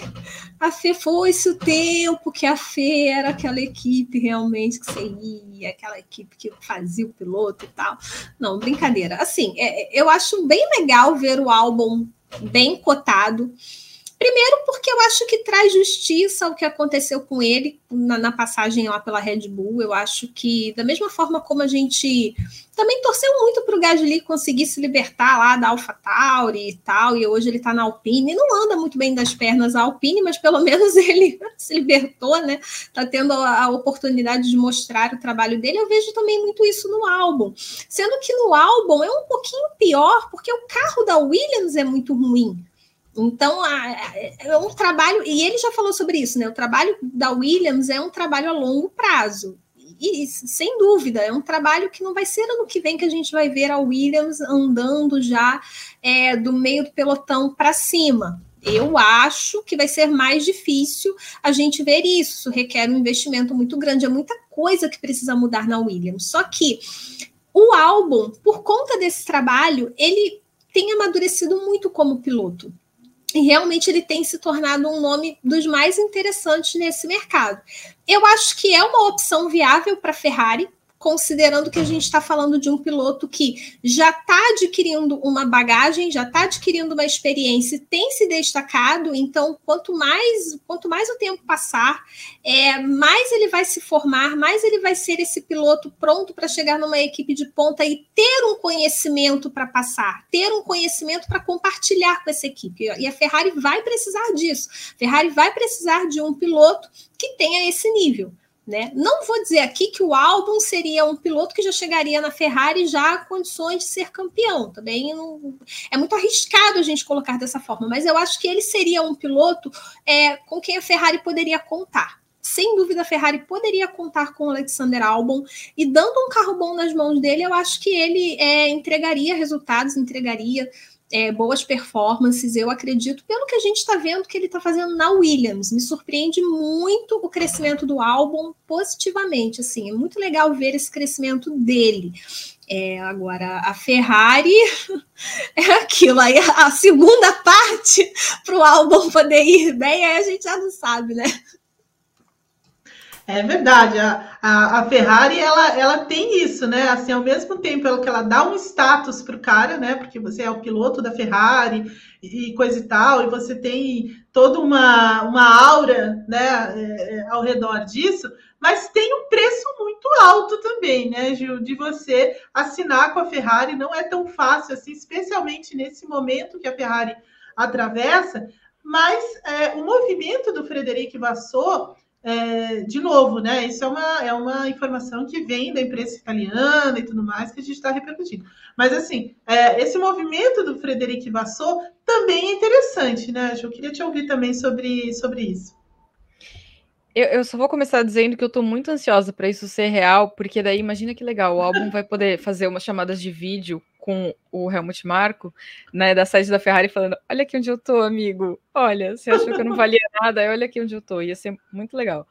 a Fê foi-se o tempo que a Fê era aquela equipe realmente que você ia, aquela equipe que fazia o piloto e tal. Não, brincadeira. Assim, é, eu acho bem legal ver o álbum bem cotado. Primeiro, porque eu acho que traz justiça o que aconteceu com ele na, na, passagem lá pela Red Bull. Eu acho que, da mesma forma como a gente também torceu muito para o Gasly conseguir se libertar lá da AlphaTauri e tal, e hoje ele está na Alpine. Não anda muito bem das pernas a Alpine, mas pelo menos ele se libertou, né? Está tendo a, a oportunidade de mostrar o trabalho dele. Eu vejo também muito isso no álbum. Sendo que no álbum é um pouquinho pior, porque o carro da Williams é muito ruim. Então, é um trabalho, e ele já falou sobre isso, né? O trabalho da Williams é um trabalho a longo prazo. E, sem dúvida, é um trabalho que não vai ser ano que vem que a gente vai ver a Williams andando já é, do meio do pelotão para cima. Eu acho que vai ser mais difícil a gente ver isso. Isso requer um investimento muito grande, é muita coisa que precisa mudar na Williams. Só que o álbum, por conta desse trabalho, ele tem amadurecido muito como piloto e realmente ele tem se tornado um nome dos mais interessantes nesse mercado. Eu acho que é uma opção viável para a Ferrari, considerando que a gente está falando de um piloto que já está adquirindo uma bagagem, já está adquirindo uma experiência, tem se destacado. Então, quanto mais, quanto mais o tempo passar, é, mais ele vai se formar, mais ele vai ser esse piloto pronto para chegar numa equipe de ponta e ter um conhecimento para passar, ter um conhecimento para compartilhar com essa equipe. E a Ferrari vai precisar disso. A Ferrari vai precisar de um piloto que tenha esse nível. Né? Não vou dizer aqui que o álbum seria um piloto que já chegaria na Ferrari já com condições de ser campeão. Também não, é muito arriscado a gente colocar dessa forma, mas eu acho que ele seria um piloto é, com quem a Ferrari poderia contar. Sem dúvida, a Ferrari poderia contar com o Alexander Albon e dando um carro bom nas mãos dele, eu acho que ele é, entregaria resultados, entregaria é, boas performances, eu acredito, pelo que a gente está vendo que ele está fazendo na Williams. Me surpreende muito o crescimento do álbum positivamente. Assim, é muito legal ver esse crescimento dele. É, agora, a Ferrari é aquilo aí, a segunda parte para o álbum poder ir bem, aí a gente já não sabe, né? É verdade, a, a, a, Ferrari ela, ela tem isso, né? Assim, ao mesmo tempo que ela dá um status para o cara, né? Porque você é o piloto da Ferrari e, coisa e tal, e você tem toda uma, uma aura né, é, é, ao redor disso, mas tem um preço muito alto também, né, Gil? De você assinar com a Ferrari não é tão fácil assim, especialmente nesse momento que a Ferrari atravessa. Mas é, o movimento do Frederico Vassou é, de novo, né? Isso é uma, é uma informação que vem da imprensa italiana e tudo mais que a gente está repercutindo. Mas, assim, é, esse movimento do Frederico Vassou também é interessante, né? Eu queria te ouvir também sobre, sobre isso. Eu, eu só vou começar dizendo que eu estou muito ansiosa para isso ser real, porque daí imagina que legal, o álbum vai poder fazer umas chamadas de vídeo com o Helmut Marko, né, da sede da Ferrari, falando: Olha aqui onde eu tô, amigo. Olha, você achou que eu não valia nada, olha aqui onde eu tô. Ia ser muito legal.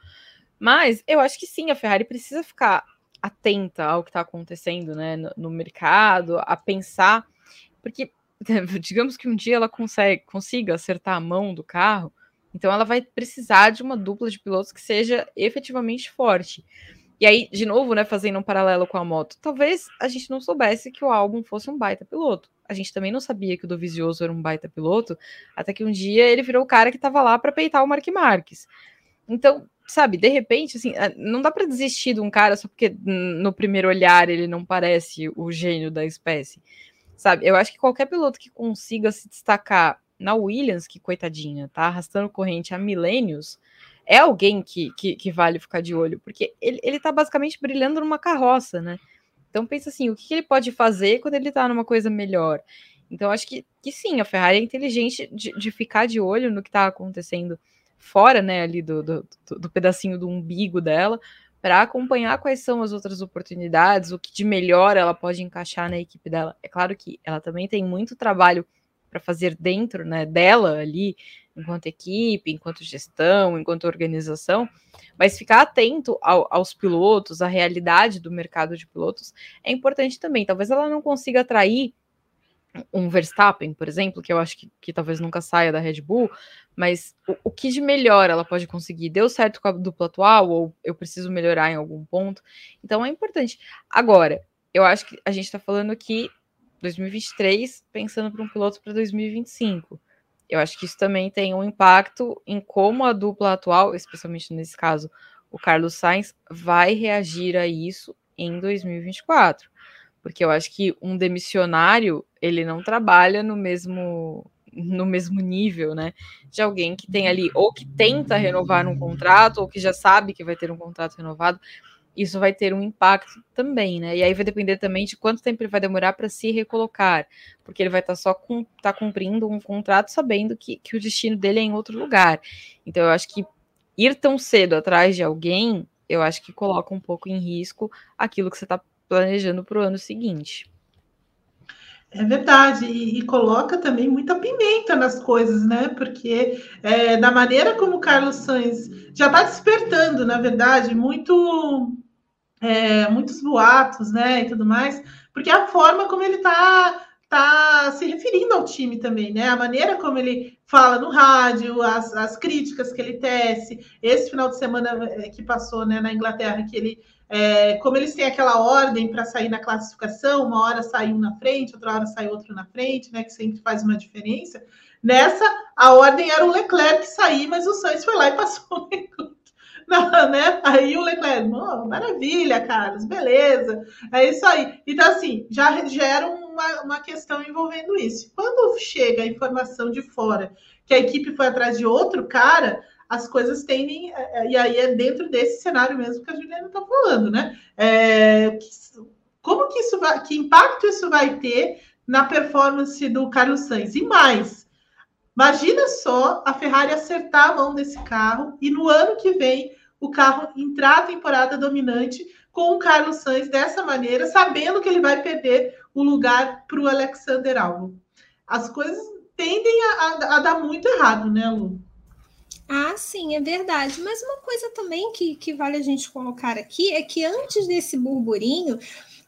Mas eu acho que sim, a Ferrari precisa ficar atenta ao que está acontecendo né, no, no, mercado, a pensar, porque digamos que um dia ela consegue, consiga acertar a mão do carro, então ela vai precisar de uma dupla de pilotos que seja efetivamente forte. E aí, de novo, né, fazendo um paralelo com a moto, talvez a gente não soubesse que o álbum fosse um baita piloto. A gente também não sabia que o Dovizioso era um baita piloto, até que um dia ele virou o cara que estava lá para peitar o Mark Marques. Então, sabe, de repente, assim, não dá para desistir de um cara só porque no primeiro olhar ele não parece o gênio da espécie. Sabe, eu acho que qualquer piloto que consiga se destacar na Williams, que coitadinha, tá arrastando corrente há milênios, é alguém que, que, que, vale ficar de olho, porque ele, ele tá basicamente brilhando numa carroça, né? Então pensa assim, o que, ele pode fazer quando ele tá numa coisa melhor? Então acho que, que sim, a Ferrari é inteligente de, de ficar de olho no que tá acontecendo fora, né, ali do, do, do pedacinho do umbigo dela, para acompanhar quais são as outras oportunidades, o que de melhor ela pode encaixar na equipe dela. É claro que ela também tem muito trabalho para fazer dentro né, dela ali, enquanto equipe, enquanto gestão, enquanto organização, mas ficar atento ao, aos pilotos, à realidade do mercado de pilotos é importante também. Talvez ela não consiga atrair um Verstappen, por exemplo, que eu acho que, que talvez nunca saia da Red Bull, mas o, o, que de melhor ela pode conseguir? Deu certo com a dupla atual ou eu preciso melhorar em algum ponto? Então é importante. Agora, eu acho que a gente está falando aqui 2023 pensando para um piloto para 2025. Eu acho que isso também tem um impacto em como a dupla atual, especialmente nesse caso, o Carlos Sainz, vai reagir a isso em 2024 porque eu acho que um demissionário ele não trabalha no mesmo no mesmo nível, né, de alguém que tem ali ou que tenta renovar um contrato ou que já sabe que vai ter um contrato renovado. Isso vai ter um impacto também, né? E aí vai depender também de quanto tempo ele vai demorar para se recolocar, porque ele vai estar tá só com, tá cumprindo um contrato sabendo que, que o destino dele é em outro lugar. Então eu acho que ir tão cedo atrás de alguém, eu acho que coloca um pouco em risco aquilo que você está planejando para o ano seguinte. É verdade, e, e, coloca também muita pimenta nas coisas, né? Porque é, da maneira como o Carlos Sainz já está despertando, na verdade, muito, é, muitos boatos, né? E tudo mais, porque a forma como ele está tá se referindo ao time também, né? A maneira como ele fala no rádio, as, as críticas que ele tece. Esse final de semana é, que passou né, na Inglaterra, que ele é, como eles têm aquela ordem para sair na classificação, uma hora sai um na frente, outra hora sai outro na frente, né? Que sempre faz uma diferença. Nessa, a ordem era o Leclerc sair, mas o Sainz foi lá e passou o Leclerc. Não, né? Aí o Leclerc, oh, maravilha, Carlos, beleza. É isso aí. Então, assim, já gera uma, uma questão envolvendo isso. Quando chega a informação de fora que a equipe foi atrás de outro cara, as coisas tendem, é, é, e aí é dentro desse cenário mesmo que a Juliana está falando, né? É, como que isso vai, que impacto isso vai ter na performance do Carlos Sainz? E mais, imagina só a Ferrari acertar a mão desse carro e no ano que vem o carro entrar a temporada dominante com o Carlos Sainz dessa maneira, sabendo que ele vai perder o lugar para o Alexander Albon. As coisas tendem a, a, a dar muito errado, né, Lu? Ah, sim, é verdade. Mas uma coisa também que, que vale a gente colocar aqui é que antes desse burburinho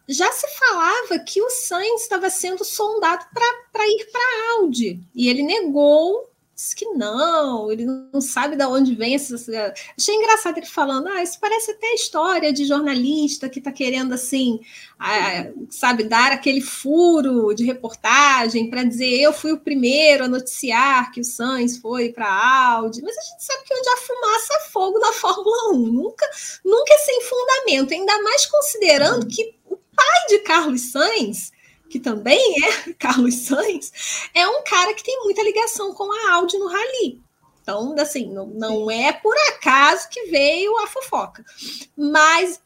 já se falava que o Sainz estava sendo sondado para ir para a Audi e ele negou Diz que não, ele não sabe de onde vem essas. Achei engraçado ele falando, ah, isso parece até história de jornalista que está querendo, assim, ah, sabe, dar aquele furo de reportagem para dizer eu fui o primeiro a noticiar que o Sainz foi para a Audi. Mas a gente sabe que onde há fumaça há fogo na Fórmula 1. Nunca, nunca é sem fundamento, ainda mais considerando que o pai de Carlos Sainz que também é Carlos Sainz, é um cara que tem muita ligação com a Audi no Rally. Então, assim, não, não é por acaso que veio a fofoca. Mas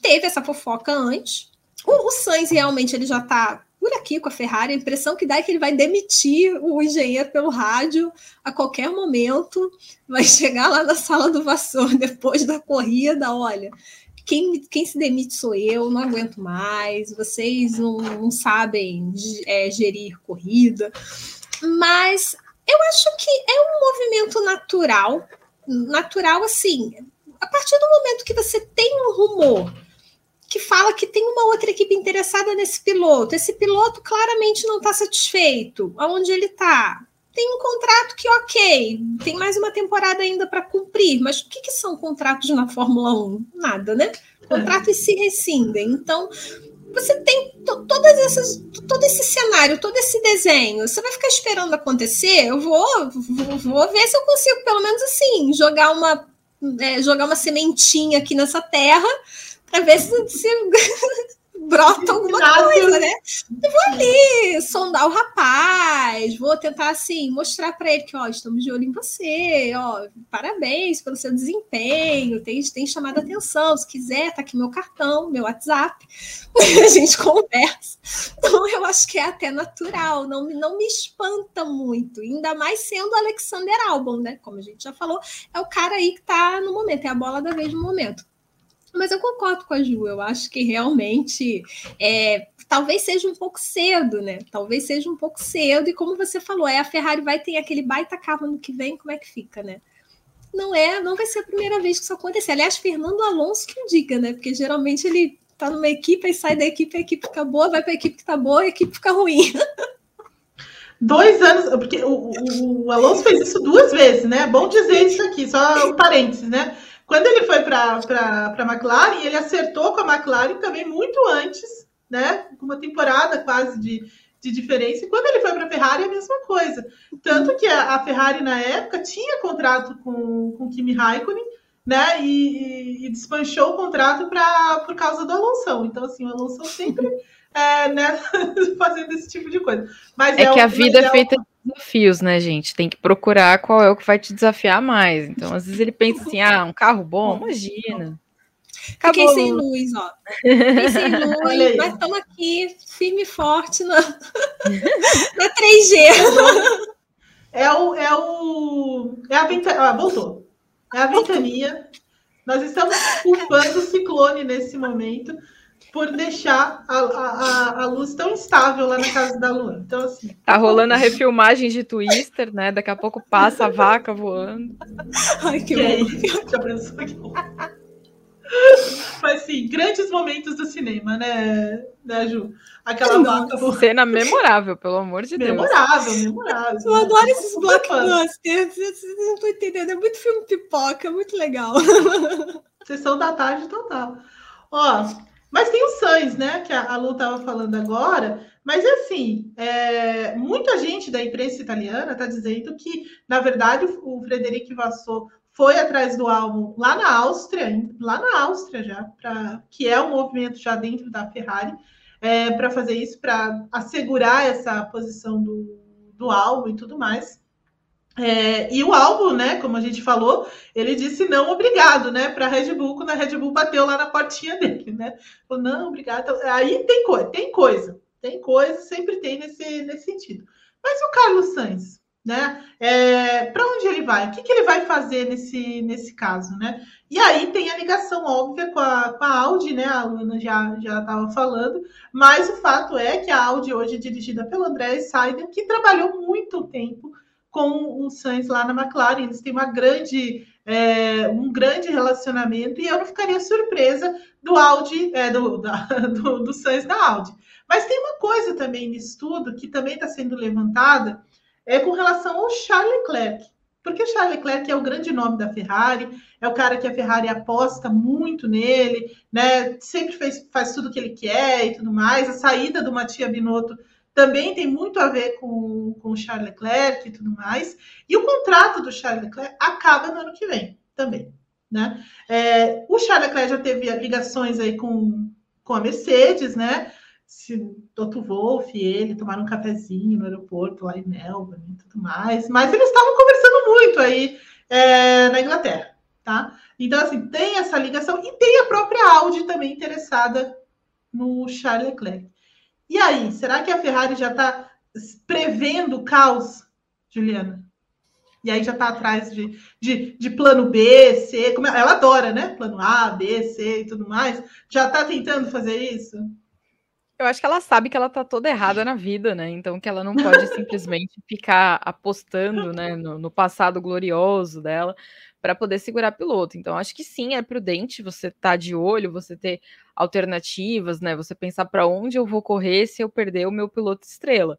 teve essa fofoca antes. O, o Sainz realmente ele já está por aqui com a Ferrari. A impressão que dá é que ele vai demitir o engenheiro pelo rádio a qualquer momento. Vai chegar lá na sala do vassour depois da corrida. Olha, quem, quem se demite sou eu, não aguento mais, vocês não, não sabem é, gerir corrida. Mas eu acho que é um movimento natural, natural assim, a partir do momento que você tem um rumor que fala que tem uma outra equipe interessada nesse piloto. Esse piloto claramente não está satisfeito. Aonde ele está? Tem um contrato que, ok, tem mais uma temporada ainda para cumprir, mas o que, que, são contratos na Fórmula 1? Nada, né? Contratos se rescindem. Então, você tem todas essas, todo esse cenário, todo esse desenho. Você vai ficar esperando acontecer? Eu vou, vou, vou ver se eu consigo, pelo menos assim, jogar uma, é, jogar uma sementinha aqui nessa terra para ver se, se brota alguma coisa, né? Eu vou ali sondar o rapaz, vou tentar assim mostrar para ele que ó, estamos de olho em você, ó, parabéns pelo seu desempenho, tem, tem chamado a atenção. Se quiser, tá aqui meu cartão, meu WhatsApp, a gente conversa. Então eu acho que é até natural, não, não me espanta muito, ainda mais sendo Alexander Albon, né? Como a gente já falou, é o cara aí que tá no momento, é a bola da vez no momento. Mas eu concordo com a Ju, eu acho que realmente é, talvez seja um pouco cedo, né? Talvez seja um pouco cedo, e como você falou, é a Ferrari vai ter aquele baita carro no que vem, como é que fica, né? Não é, não vai ser a primeira vez que isso acontecer. Aliás, Fernando Alonso que diga, né? Porque geralmente ele tá numa equipe e sai da equipe, a equipe fica boa, vai para a equipe que tá boa a equipe fica ruim. Dois anos, porque o, o, o Alonso fez isso duas vezes, né? Bom dizer isso aqui, só um parênteses, né? Quando ele foi para a McLaren, ele acertou com a McLaren também muito antes, né? Com uma temporada quase de, de diferença. E quando ele foi para a Ferrari, a mesma coisa. Tanto que a, a, Ferrari, na época, tinha contrato com, com Kimi Raikkonen, né? E, e despanchou o contrato pra, por causa do Alonso. Então, assim, o Alonso sempre é, né, fazendo esse tipo de coisa. Mas é, é que a vida é feita desafios, né, gente? Tem que procurar qual é o que vai te desafiar mais. Então, às vezes ele pensa assim: ah, um carro bom, imagina. Acabou. Fiquei sem luz, ó. Fiquei sem luz, mas estamos aqui, firme e forte na, na 3G. É o. É, o, é a ventania. Ah, voltou. É a ventania. Nós estamos culpando o ciclone nesse momento por deixar a, a, a, luz tão instável lá na casa da Luan. Então, assim. Tá rolando a refilmagem de Twister, né? Daqui a pouco passa a vaca voando. Ai, que bom. Já pensou que Mas sim, grandes momentos do cinema, né, né Ju? Aquela vaca voando. Cena memorável, pelo amor de Deus. Memorável, memorável. Eu adoro esses blockbusters. Vocês não estão entendendo. É muito filme pipoca, é muito legal. Sessão da tarde total. Ó, mas tem o Sainz, né? Que a, Lu estava falando agora. Mas assim, é, muita gente da imprensa italiana está dizendo que, na verdade, o Frederico Vassou foi atrás do álbum lá na Áustria, lá na Áustria já, pra, que é um movimento já dentro da Ferrari, é, para fazer isso, para assegurar essa posição do, do álbum e tudo mais. É, e o álbum, né, como a gente falou, ele disse não obrigado, né, para a Red Bull, quando a Red Bull bateu lá na portinha dele, né? Falou, não, obrigado. Aí tem coisa, tem coisa, tem coisa, sempre tem nesse, nesse sentido. Mas o Carlos Sainz, né? É, para onde ele vai? O que, que ele vai fazer nesse, nesse caso, né? E aí tem a ligação óbvia com a, com a Audi, né? A Luana já já estava falando, mas o fato é que a Audi hoje é dirigida pelo André Seiden, que trabalhou muito tempo com o Sainz lá na McLaren. Eles têm uma grande, é, um grande relacionamento e eu não ficaria surpresa do Audi, é, do, da, do, do Sainz da Audi. Mas tem uma coisa também nisso tudo que também está sendo levantada é com relação ao Charles Leclerc. Porque Charles Leclerc é o grande nome da Ferrari, é o cara que a Ferrari aposta muito nele, né? Sempre fez, faz tudo que ele quer e tudo mais. A saída do Matia Binotto também tem muito a ver com, com o Charles Leclerc e tudo mais. E o contrato do Charles Leclerc acaba no ano que vem também. Né? É, o Charles Leclerc já teve ligações aí com, com a Mercedes, né? Se Toto Wolff e ele tomaram um cafezinho no aeroporto lá em Melbourne e tudo mais, mas eles estavam conversando muito aí é, na Inglaterra, tá? Então, assim, tem essa ligação e tem a própria Audi também interessada no Charles Leclerc. E aí, será que a Ferrari já está prevendo o caos, Juliana? E aí já está atrás de, de, de, plano B, C, como ela adora, né? Plano A, B, C e tudo mais. Já está tentando fazer isso? Eu acho que ela sabe que ela tá toda errada na vida, né? Então que ela não pode simplesmente ficar apostando, né, no, no passado glorioso dela para poder segurar piloto. Então acho que sim, é prudente você estar tá de olho, você ter alternativas, né? Você pensar para onde eu vou correr se eu perder o meu piloto estrela.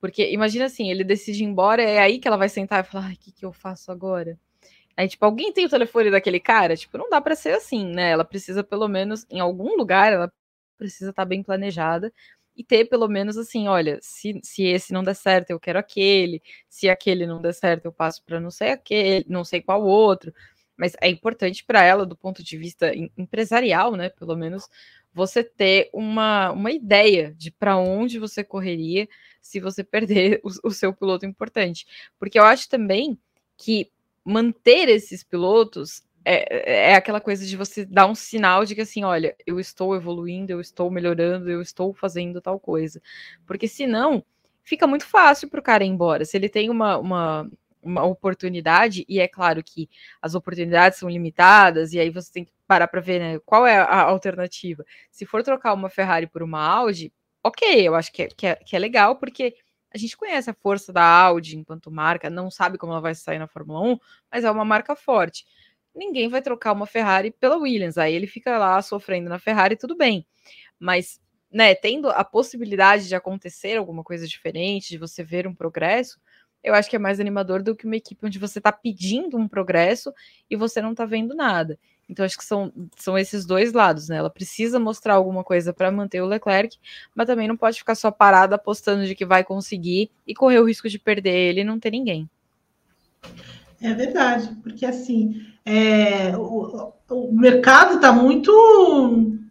Porque imagina assim, ele decide ir embora, é aí que ela vai sentar e falar: o que, que eu faço agora? Aí, tipo, alguém tem o telefone daquele cara? Tipo, não dá para ser assim, né? Ela precisa, pelo menos, em algum lugar, ela precisa estar tá bem planejada e ter pelo menos assim, olha, se, se esse não der certo, eu quero aquele, se aquele não der certo, eu passo para não sei aquele, não sei qual outro. Mas é importante para ela, do ponto de vista empresarial, né? Pelo menos você ter uma, uma ideia de para onde você correria se você perder o, o seu piloto importante. Porque eu acho também que manter esses pilotos é, é aquela coisa de você dar um sinal de que assim, olha, eu estou evoluindo, eu estou melhorando, eu estou fazendo tal coisa. Porque senão fica muito fácil para o cara ir embora. Se ele tem uma, uma, uma oportunidade, e é claro que as oportunidades são limitadas, e aí você tem que parar para ver né, qual é a alternativa. Se for trocar uma Ferrari por uma Audi, ok, eu acho que é, que é, que é legal, porque a gente conhece a força da Audi enquanto marca, não sabe como ela vai sair na Fórmula 1, mas é uma marca forte. Ninguém vai trocar uma Ferrari pela Williams, aí ele fica lá sofrendo na Ferrari, tudo bem. Mas, né, tendo a possibilidade de acontecer alguma coisa diferente, de você ver um progresso, eu acho que é mais animador do que uma equipe onde você está pedindo um progresso e você não está vendo nada. Então, acho que são, são esses dois lados, né? Ela precisa mostrar alguma coisa para manter o Leclerc, mas também não pode ficar só parada apostando de que vai conseguir e correr o risco de perder ele e não ter ninguém. É verdade, porque assim, é, o, o mercado está muito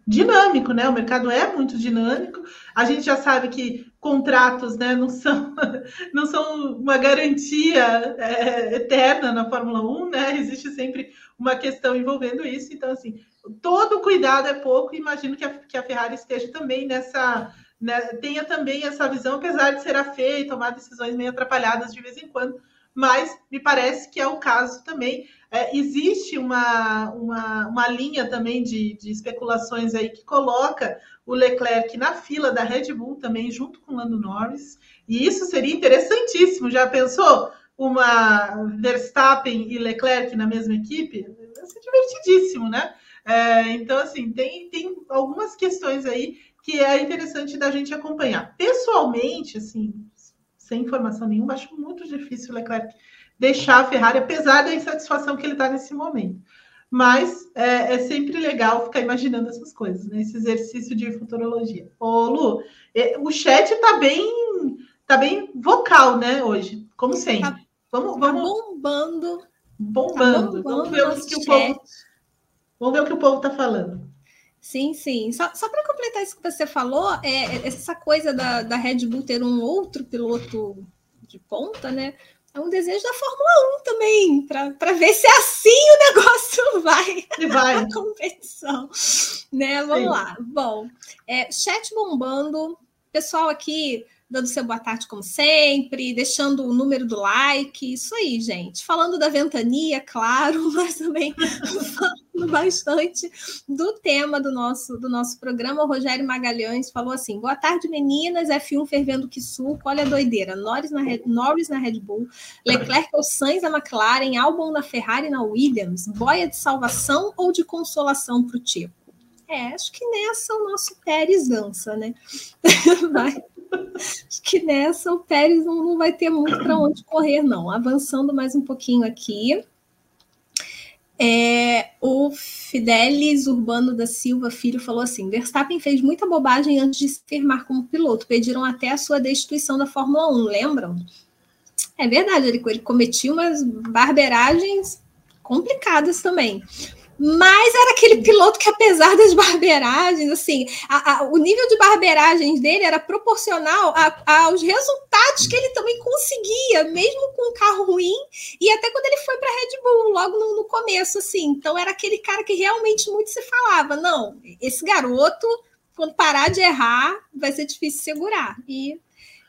dinâmico, né? O mercado é muito dinâmico. A gente já sabe que contratos né, não, são, não são uma garantia é, eterna na Fórmula 1, né? Existe sempre uma questão envolvendo isso. Então, assim, todo cuidado é pouco. Imagino que a, que a Ferrari esteja também nessa. Né, tenha também essa visão, apesar de ser feia e tomar decisões meio atrapalhadas de vez em quando, mas me parece que é o caso também. É, existe uma, uma, uma linha também de, de especulações aí que coloca o Leclerc na fila da Red Bull também, junto com o Lando Norris, e isso seria interessantíssimo. Já pensou? uma Verstappen e Leclerc na mesma equipe, vai ser divertidíssimo, né? É, então, assim, tem, tem algumas questões aí que é interessante da gente acompanhar. Pessoalmente, assim, sem informação nenhuma, acho muito difícil o Leclerc deixar a Ferrari, apesar da insatisfação que ele está nesse momento. Mas é, é, sempre legal ficar imaginando essas coisas, né? Esse exercício de futurologia. Ô, Lu, é, o chat está bem, tá bem vocal, né, hoje, como sempre. Tá Vamos, tá vamos... bombando. Bombando. Tá vamos ver o que, que o povo. Vamos ver o que o povo está falando. Sim, sim. Só, só para completar isso que você falou, é, é, essa coisa da, da Red Bull ter um outro piloto de ponta, né? É um desejo da Fórmula 1 também, para ver se assim o negócio vai, vai. na competição. Né? Vamos sim. lá. Bom, é, chat bombando. Pessoal aqui dando seu boa tarde como sempre, deixando o número do like, isso aí, gente. Falando da ventania, claro, mas também falando bastante do tema do nosso, do nosso programa. O Rogério Magalhães falou assim: boa tarde, meninas. F1 fervendo que suco, olha a doideira. Norris na, Red, Norris na Red Bull, Leclerc ou Sainz na McLaren, Albon na Ferrari na Williams. Boia de salvação ou de consolação para o Tico? É, acho que nessa o nosso Pérez dança, né? Vai. Acho que nessa o Pérez não, não vai ter muito para onde correr, não. Avançando mais um pouquinho aqui. É, o Fidelis Urbano da Silva Filho falou assim: Verstappen fez muita bobagem antes de se firmar como piloto. Pediram até a sua destituição da Fórmula 1, lembram? É verdade, ele, ele cometia umas barberagens complicadas também. Mas era aquele piloto que, apesar das barbeiragens, assim, a, a, o nível de barberagens dele era proporcional a, aos resultados que ele também conseguia, mesmo com um carro ruim, e até quando ele foi para a Red Bull, logo no, no, começo, assim. Então era aquele cara que realmente muito se falava: não, esse garoto, quando parar de errar, vai ser difícil segurar. E,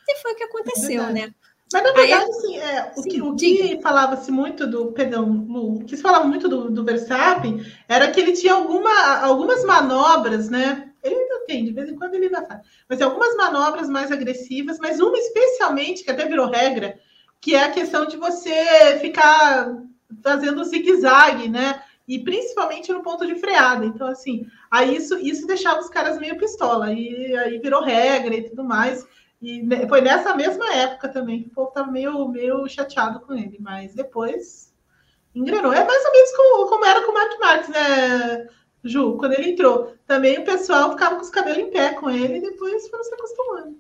e foi o que aconteceu, é né? Mas na verdade, assim, é, o, Sim, que, o que falava-se muito do. Perdão, Lu, o que se falava muito do, do Verstappen era que ele tinha alguma, algumas manobras, né? Ele ainda tem, de vez em quando ele ainda faz. Mas algumas manobras mais agressivas, mas uma especialmente, que até virou regra, que é a questão de você ficar fazendo zigue-zague, né? E principalmente no ponto de freada. Então, assim, aí isso, isso deixava os caras meio pistola. E aí virou regra e tudo mais. E foi nessa mesma época também que o povo estava meio, meio chateado com ele. Mas depois engrenou. É mais ou menos como, como era com o Mark Marques, né, Ju? Quando ele entrou. Também o pessoal ficava com os cabelos em pé com ele e depois foram se acostumando.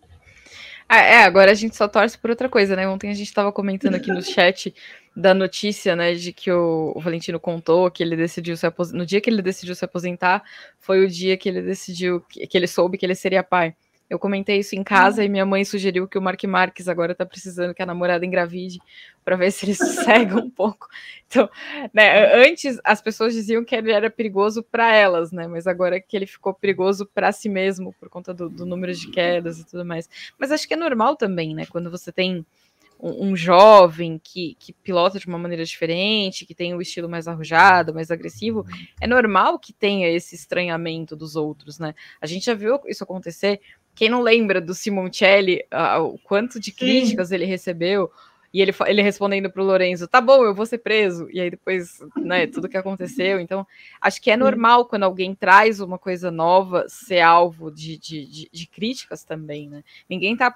Ah, é, agora a gente só torce por outra coisa, né? Ontem a gente estava comentando aqui no chat da notícia, né, de que o, o Valentino contou que ele decidiu se aposentar. No dia que ele decidiu se aposentar, foi o dia que ele decidiu, que, que ele soube que ele seria pai. Eu comentei isso em casa uhum. e minha mãe sugeriu que o Mark Marques agora tá precisando que a namorada engravide para ver se ele sossega um pouco. Então, né, antes as pessoas diziam que ele era perigoso para elas, né? Mas agora que ele ficou perigoso para si mesmo por conta do, do, número de quedas e tudo mais. Mas acho que é normal também, né? Quando você tem um, um jovem que, que pilota de uma maneira diferente, que tem o um estilo mais arrojado, mais agressivo, é normal que tenha esse estranhamento dos outros, né? A gente já viu isso acontecer quem não lembra do Simoncelli, uh, o quanto de críticas Sim. ele recebeu, e ele, ele respondendo para o Lorenzo, tá bom, eu vou ser preso, e aí depois, né, tudo que aconteceu. Então, acho que é normal quando alguém traz uma coisa nova ser alvo de, de, de, de críticas também, né? Ninguém tá,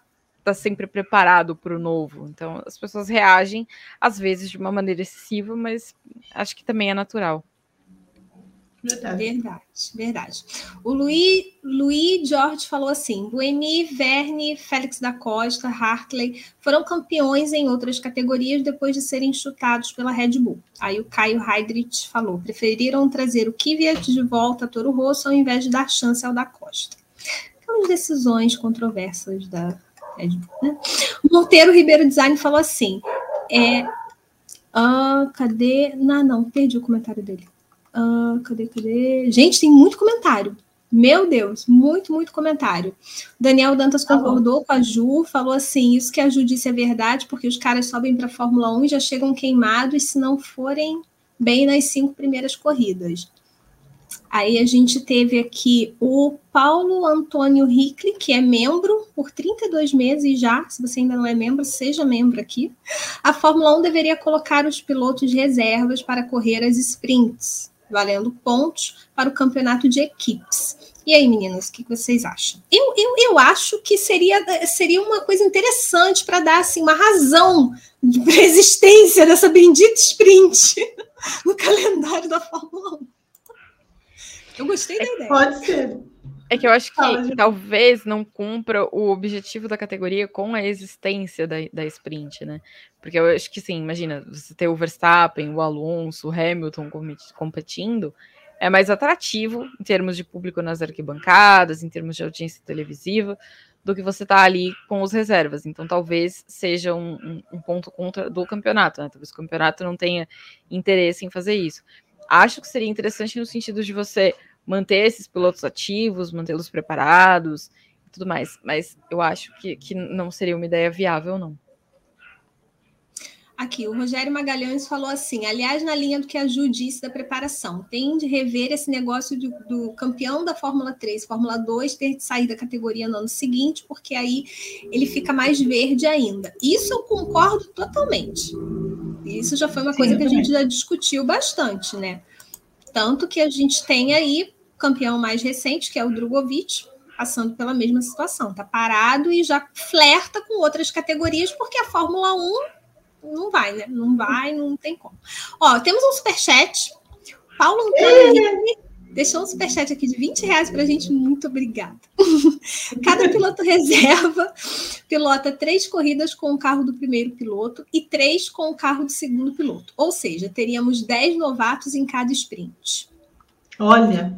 tá sempre preparado para o novo. Então, as pessoas reagem, às vezes, de uma maneira excessiva, mas acho que também é natural. Verdade. verdade, verdade. O Luiz, Luiz George falou assim: Buemi, Verne, Félix da Costa, Hartley foram campeões em outras categorias depois de serem chutados pela Red Bull. Aí o Caio Heidrich falou: preferiram trazer o Kvyat de volta a Toro Rosso ao invés de dar chance ao da Costa. Aquelas decisões controversas da. Né? O Monteiro Ribeiro Design falou assim: é, ah, cadê? Não, não, perdi o comentário dele. Uh, cadê, cadê? Gente, tem muito comentário. Meu Deus, muito, muito comentário. Daniel Dantas tá concordou com a Ju, falou assim: isso que a Ju disse é verdade, porque os caras sobem para a Fórmula 1 e já chegam queimados se não forem bem nas cinco primeiras corridas. Aí a gente teve aqui o Paulo Antônio Hickley, que é membro por 32 meses já. Se você ainda não é membro, seja membro aqui. A Fórmula 1 deveria colocar os pilotos reservas para correr as sprints valendo pontos para o campeonato de equipes. E aí, meninas, o que vocês acham? Eu, eu, eu acho que seria, seria uma coisa interessante para dar assim, uma razão para existência dessa bendita sprint no calendário da Fórmula 1. Eu gostei da ideia. Pode ser. É que eu acho que talvez não cumpra o objetivo da categoria com a existência da, da sprint, né? Porque eu acho que sim, imagina, você ter o Verstappen, o Alonso, o Hamilton competindo, é mais atrativo em termos de público nas arquibancadas, em termos de audiência televisiva, do que você tá ali com os reservas. Então talvez seja um, um, um ponto contra do campeonato, né? Talvez o campeonato não tenha interesse em fazer isso. Acho que seria interessante no sentido de você manter esses pilotos ativos, mantê-los preparados e tudo mais. Mas eu acho que, que não seria uma ideia viável, não. Aqui, o Rogério Magalhães falou assim: aliás, na linha do que a Ju disse da preparação, tem de rever esse negócio do, do campeão da Fórmula 3, Fórmula 2, ter de sair da categoria no ano seguinte, porque aí ele fica mais verde ainda. Isso eu concordo totalmente. Isso já foi uma Sim, coisa que a gente já discutiu bastante, né? Tanto que a gente tem aí campeão mais recente, que é o Drogovic, passando pela mesma situação. Está parado e já flerta com outras categorias, porque a Fórmula 1 não vai, né? Não vai, não tem como. Ó, temos um superchat. Paulo Antônio deixou um superchat aqui de 20 reais para a gente. Muito obrigada. Cada piloto reserva pilota três corridas com o carro do primeiro piloto e três com o carro do segundo piloto. Ou seja, teríamos 10 novatos em cada sprint. Olha,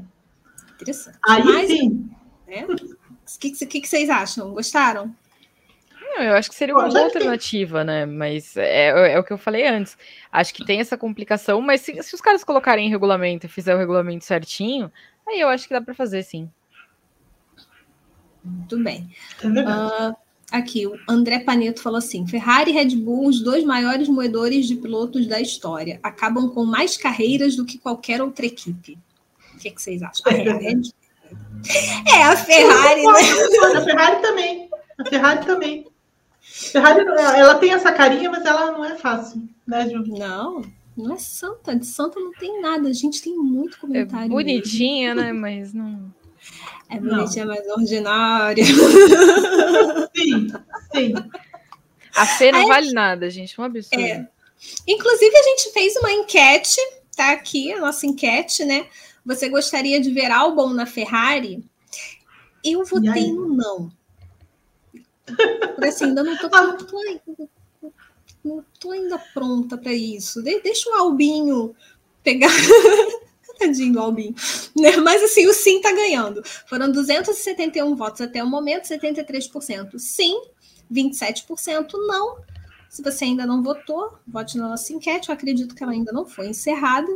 Interessante. Aí Mas, sim. Né? O que, que, que, vocês acham? Gostaram? eu acho que seria uma boa alternativa, né? Mas é, é, é, o que eu falei antes. Acho que tem essa complicação, mas se, se os caras colocarem em regulamento e fizer o regulamento certinho, aí eu acho que dá para fazer sim. Muito bem. É uh, aqui, o André Paneto falou assim: Ferrari e Red Bull, os dois maiores moedores de pilotos da história, acabam com mais carreiras do que qualquer outra equipe. O que, é que vocês acham? A Red, É, a Ferrari, né? A Ferrari também. A Ferrari também. A Ferrari, ela tem essa carinha, mas ela não é fácil, né, Ju? Não, não é santa. De santa não tem nada. A gente tem muito comentário. É bonitinha, mesmo. né? Mas não. É bonitinha, não. mas ordinária. Sim, sim. A Fê não vale nada, gente. Um absurdo. É. Inclusive, a gente fez uma enquete, tá aqui a nossa enquete, né? Você gostaria de ver Albon na Ferrari? Eu votei no não. Por assim, ainda não tô, não tô, não tô ainda pronta para isso. De, deixa o Albinho pegar. Tadinho do Albinho. Né? Mas assim, o sim tá ganhando. Foram 271 votos até o momento, 73% sim, 27% não. Se você ainda não votou, vote na nossa enquete. Eu acredito que ela ainda não foi encerrada.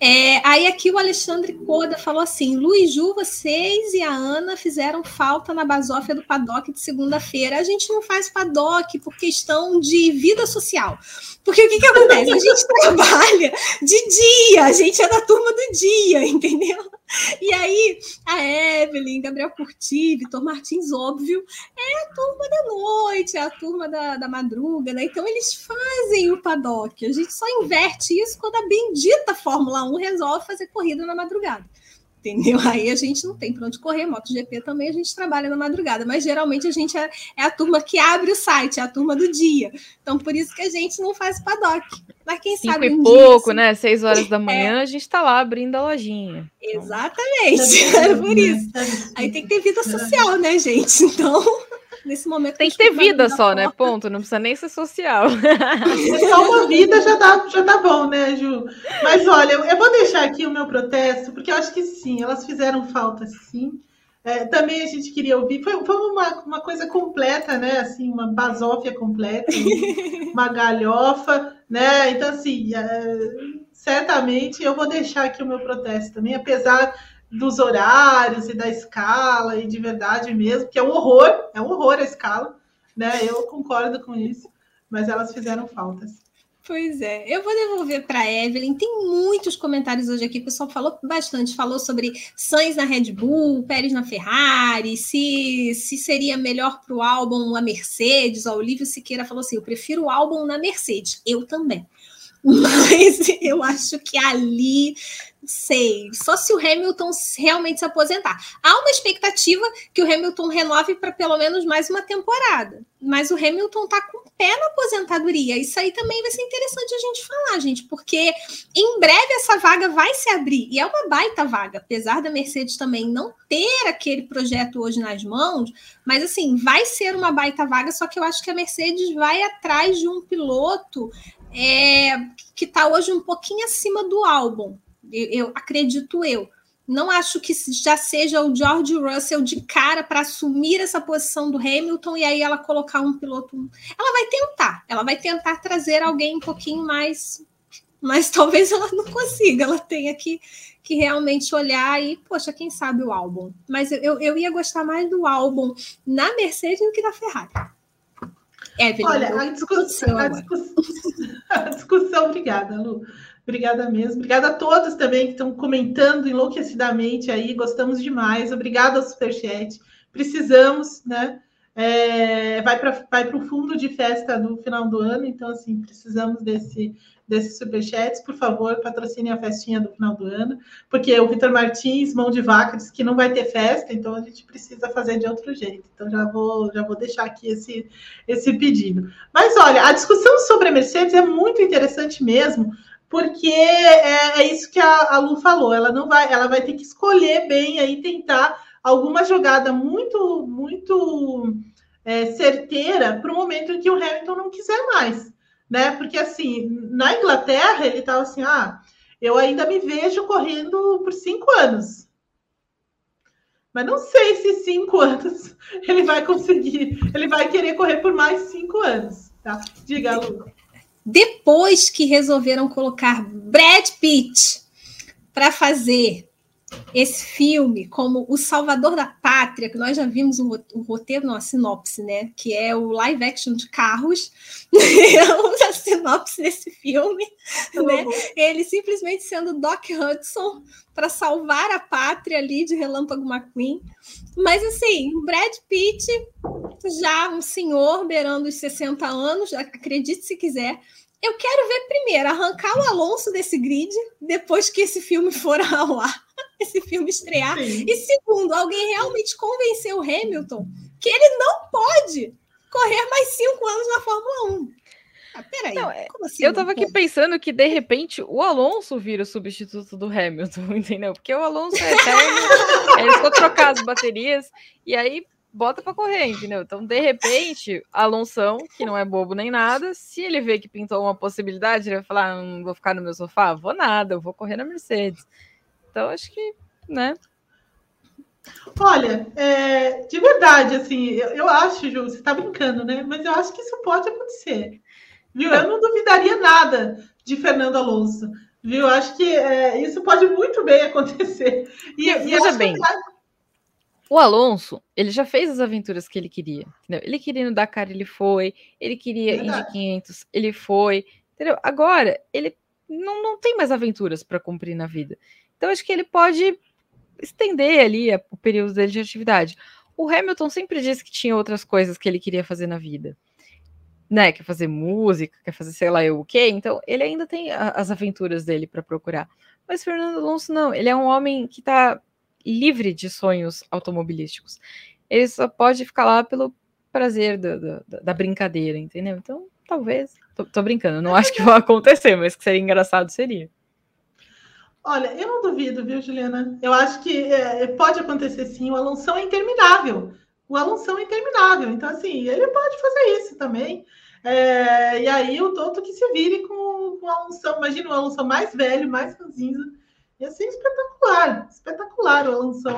É, aí aqui o Alexandre Coda falou assim: Luiz Ju, vocês e a Ana fizeram falta na basófia do paddock de segunda-feira. A gente não faz paddock por questão de vida social. Porque o que, que acontece? A gente trabalha de dia, a gente é da turma do dia, entendeu? E aí, a Evelyn, Gabriel Curti, Vitor Martins, óbvio, é a turma da noite, é a turma da, da madruga, né? Então eles fazem o paddock. A gente só inverte isso quando a bendita Fórmula 1 resolve fazer corrida na madrugada entendeu? Aí a gente não tem para onde correr, MotoGP também a gente trabalha na madrugada, mas geralmente a gente é, é, a turma que abre o site, é a turma do dia. Então por isso que a gente não faz paddock. Mas quem Cinco sabe um e pouco, dia, né? Seis horas da manhã é. a gente está lá abrindo a lojinha. Exatamente, é por isso. Aí tem que ter vida social, né, gente? Então nesse momento. Tem que ter vida só, né? Ponto. Não precisa nem ser social. Só uma vida já tá, já tá bom, né, Ju? Mas olha, eu vou deixar aqui o meu protesto, porque eu acho que sim, elas fizeram falta, sim. É, também a gente queria ouvir, foi, foi uma, uma coisa completa, né? Assim, uma basófia completa, uma galhofa, né? Então, assim, é, certamente eu vou deixar aqui o meu protesto também, apesar dos horários e da escala e de verdade mesmo, que é um horror, é um horror a escala, né? Eu concordo com isso, mas elas fizeram faltas. Pois é, eu vou devolver para Evelyn. Tem muitos comentários hoje aqui. O pessoal falou bastante, falou sobre Sainz na Red Bull, Pérez na Ferrari, se, se seria melhor para o álbum a Mercedes. O Olívio Siqueira falou assim: eu prefiro o álbum na Mercedes. Eu também. Mas eu acho que ali sei, só se o Hamilton realmente se aposentar. Há uma expectativa que o Hamilton renove para pelo menos mais uma temporada, mas o Hamilton está com o pé na aposentadoria. Isso aí também vai ser interessante a gente falar, gente, porque em breve essa vaga vai se abrir. E é uma baita vaga, apesar da Mercedes também não ter aquele projeto hoje nas mãos, mas assim, vai ser uma baita vaga, só que eu acho que a Mercedes vai atrás de um piloto é, que está hoje um pouquinho acima do álbum eu, eu acredito eu. Não acho que já seja o George Russell de cara para assumir essa posição do Hamilton e aí ela colocar um piloto. Ela vai tentar, ela vai tentar trazer alguém um pouquinho mais, mas talvez ela não consiga. Ela tenha que, que realmente olhar e, poxa, quem sabe o álbum. Mas eu, eu ia gostar mais do álbum na Mercedes do que na Ferrari. Evelyn, Olha, a discussão, a discussão, a discussão, obrigada, Lu. Obrigada mesmo. Obrigada a todos também que estão comentando enlouquecidamente aí. Gostamos demais. Obrigada ao Superchat. Precisamos, né? É, vai para vai o fundo de festa do final do ano, então, assim, precisamos desse, desses superchats. Por favor, patrocine a festinha do final do ano, porque o Vitor Martins, mão de vaca, disse que não vai ter festa, então a gente precisa fazer de outro jeito. Então, já vou, já vou deixar aqui esse, esse pedido. Mas olha, a discussão sobre a Mercedes é muito interessante mesmo porque é, é isso que a, a, Lu falou, ela não vai, ela vai ter que escolher bem aí, tentar alguma jogada muito, muito é, certeira para o momento em que o Hamilton não quiser mais, né? Porque assim, na Inglaterra ele estava assim, ah, eu ainda me vejo correndo por cinco anos. Mas não sei se cinco anos ele vai conseguir, ele vai querer correr por mais cinco anos, tá? Diga, Lu depois que resolveram colocar Brad Pitt para fazer esse filme como o salvador da pátria, que nós já vimos o, o roteiro, não, a sinopse, né? Que é o live action de carros. a sinopse desse filme, né? Ele simplesmente sendo Doc Hudson para salvar a pátria ali de Relâmpago McQueen. Mas assim, Brad Pitt, já um senhor beirando os 60 anos, acredite se quiser, eu quero ver primeiro arrancar o Alonso desse grid depois que esse filme for ao ar, esse filme estrear. Sim. E segundo, alguém realmente convencer o Hamilton que ele não pode correr mais cinco anos na Fórmula 1. Ah, peraí, não, é, assim, eu tava aqui pensando que de repente o Alonso vira o substituto do Hamilton, entendeu? Porque o Alonso é eterno, ele só trocar as baterias e aí bota para correr, entendeu? Então, de repente, Alonso, que não é bobo nem nada, se ele vê que pintou uma possibilidade, ele vai falar: ah, não vou ficar no meu sofá, vou nada, eu vou correr na Mercedes. Então, acho que, né? Olha, é, de verdade, assim, eu, eu acho, Ju, você está brincando, né? Mas eu acho que isso pode acontecer. Viu? Eu não duvidaria nada de Fernando Alonso. Viu? Acho que é, isso pode muito bem acontecer. E, e veja bem. Que o Alonso, ele já fez as aventuras que ele queria. Entendeu? Ele queria ir no Dakar, ele foi. Ele queria ir Indy 500, ele foi. Entendeu? Agora, ele não, não tem mais aventuras para cumprir na vida. Então, acho que ele pode estender ali o período dele de atividade. O Hamilton sempre disse que tinha outras coisas que ele queria fazer na vida. Né, quer fazer música, quer fazer sei lá eu o quê, então ele ainda tem a, as aventuras dele para procurar. Mas Fernando Alonso não, ele é um homem que está livre de sonhos automobilísticos. Ele só pode ficar lá pelo prazer do, do, da brincadeira, entendeu? Então, talvez. Tô, tô brincando, não acho que vai acontecer, mas que seria engraçado seria. Olha, eu não duvido, viu, Juliana? Eu acho que é, pode acontecer sim. O Alonso é interminável. O Alonso é interminável. Então, assim, ele pode fazer isso também. É, e aí o Toto que se vire com, com o Alonso. Imagina o Alonso mais velho, mais ranzinza Ia ser espetacular, espetacular o Alonso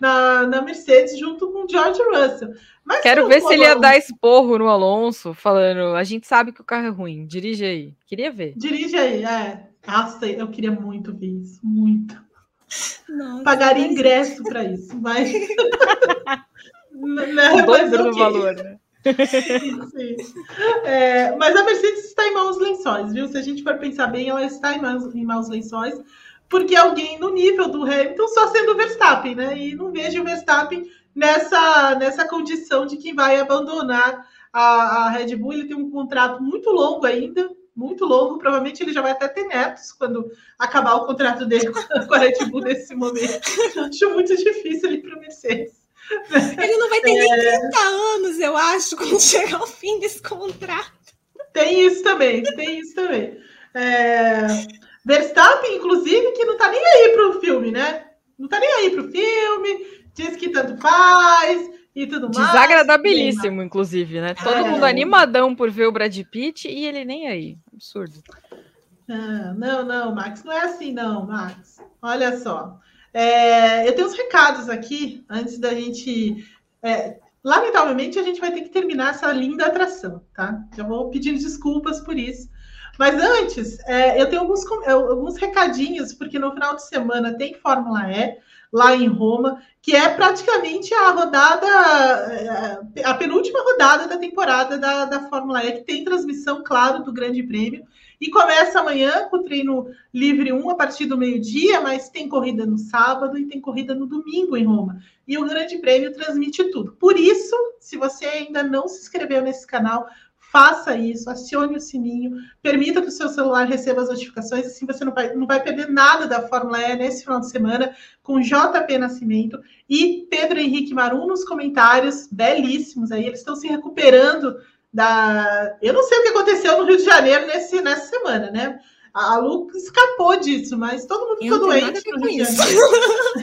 na, na Mercedes junto com o George Russell. Mas Quero ver se ele ia dar esporro no Alonso, falando: a gente sabe que o carro é ruim, dirige aí. Queria ver. Dirige aí, é. Nossa, eu queria muito ver isso, muito. Nossa, Pagaria mas... ingresso para isso, mas. não, o mas do valor, né? Sim, sim. É, mas a Mercedes está em maus lençóis, viu? Se a gente for pensar bem, ela está em maus, em maus lençóis porque alguém no nível do Hamilton só sendo o Verstappen, né? E não vejo o Verstappen nessa, nessa condição de que vai abandonar a, a Red Bull. Ele tem um contrato muito longo ainda, muito longo. Provavelmente ele já vai até ter netos quando acabar o contrato dele com a Red Bull nesse momento. Acho muito difícil ele para o Mercedes. Ele não vai ter nem 30 é. anos, eu acho, quando chegar ao fim desse contrato. Tem isso também, tem isso também. É... Verstappen, inclusive, que não tá nem aí pro filme, né? Não tá nem aí pro filme, diz que tanto faz e tudo mais. Desagradabilíssimo, inclusive, né? Todo é. mundo animadão por ver o Brad Pitt e ele nem aí. Absurdo. Ah, não, não, Max, não é assim, não, Max. Olha só. É, eu tenho uns recados aqui antes da gente. É, lamentavelmente, a gente vai ter que terminar essa linda atração, tá? Já vou pedindo desculpas por isso. Mas antes, é, eu tenho alguns, alguns recadinhos, porque no final de semana tem Fórmula E lá em Roma, que é praticamente a rodada, é, a penúltima rodada da temporada da, da Fórmula E, que tem transmissão, claro, do Grande Prêmio. E começa amanhã com o treino livre 1 a partir do meio-dia, mas tem corrida no sábado e tem corrida no domingo em Roma. E o Grande Prêmio transmite tudo. Por isso, se você ainda não se inscreveu nesse canal, faça isso, acione o sininho, permita que o seu celular receba as notificações, assim você não vai, não vai perder nada da Fórmula E nesse final de semana, com JP Nascimento e Pedro Henrique Marum nos comentários, belíssimos aí, eles estão se recuperando da... Eu não sei o que aconteceu no Rio de Janeiro nesse, nessa semana, né? A Lu escapou disso, mas todo mundo ficou doente no Rio de Janeiro.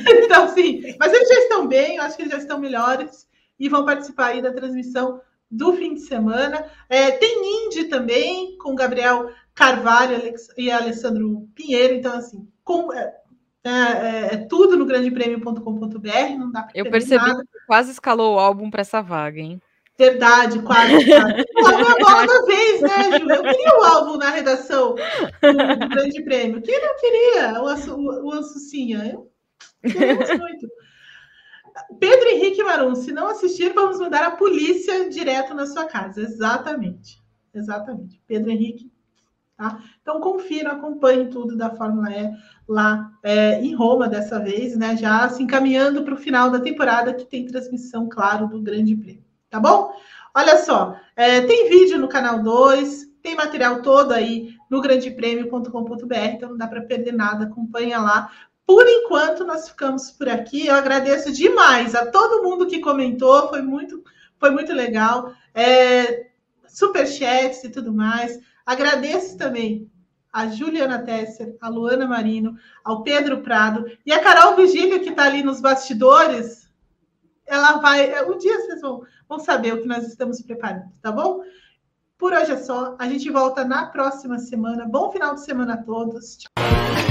então, sim, mas eles já estão bem, eu acho que eles já estão melhores e vão participar aí da transmissão do fim de semana. É, tem Indy também, com Gabriel Carvalho e Alessandro Pinheiro. Então, assim, com, é, é, é, é tudo no grandepremio.com.br. Não dá para Eu percebi nada. que quase escalou o álbum para essa vaga, hein? Verdade, quase. quase. O álbum a bola da vez, né, Ju? Eu queria o álbum na redação do, do Grande Prêmio. Quem não queria o, o, o Assucinha? Eu muito. Pedro Henrique Marum, se não assistir, vamos mandar a polícia direto na sua casa. Exatamente. Exatamente. Pedro Henrique. Tá? Então, confira, acompanhe tudo da Fórmula E lá é, em Roma dessa vez, né? Já se encaminhando para o final da temporada, que tem transmissão, claro, do Grande Prêmio. Tá bom? Olha só, é, tem vídeo no canal 2, tem material todo aí no grandepremio.com.br, então não dá para perder nada, acompanha lá. Por enquanto, nós ficamos por aqui. Eu agradeço demais a todo mundo que comentou, foi muito, foi muito legal. É, superchats e tudo mais. Agradeço também a Juliana Tesser, a Luana Marino, ao Pedro Prado e a Carol Vigílio, que está ali nos bastidores. Ela vai. Um dia vocês vão, vão saber o que nós estamos preparando, tá bom? Por hoje é só. A gente volta na próxima semana. Bom final de semana a todos. Tchau.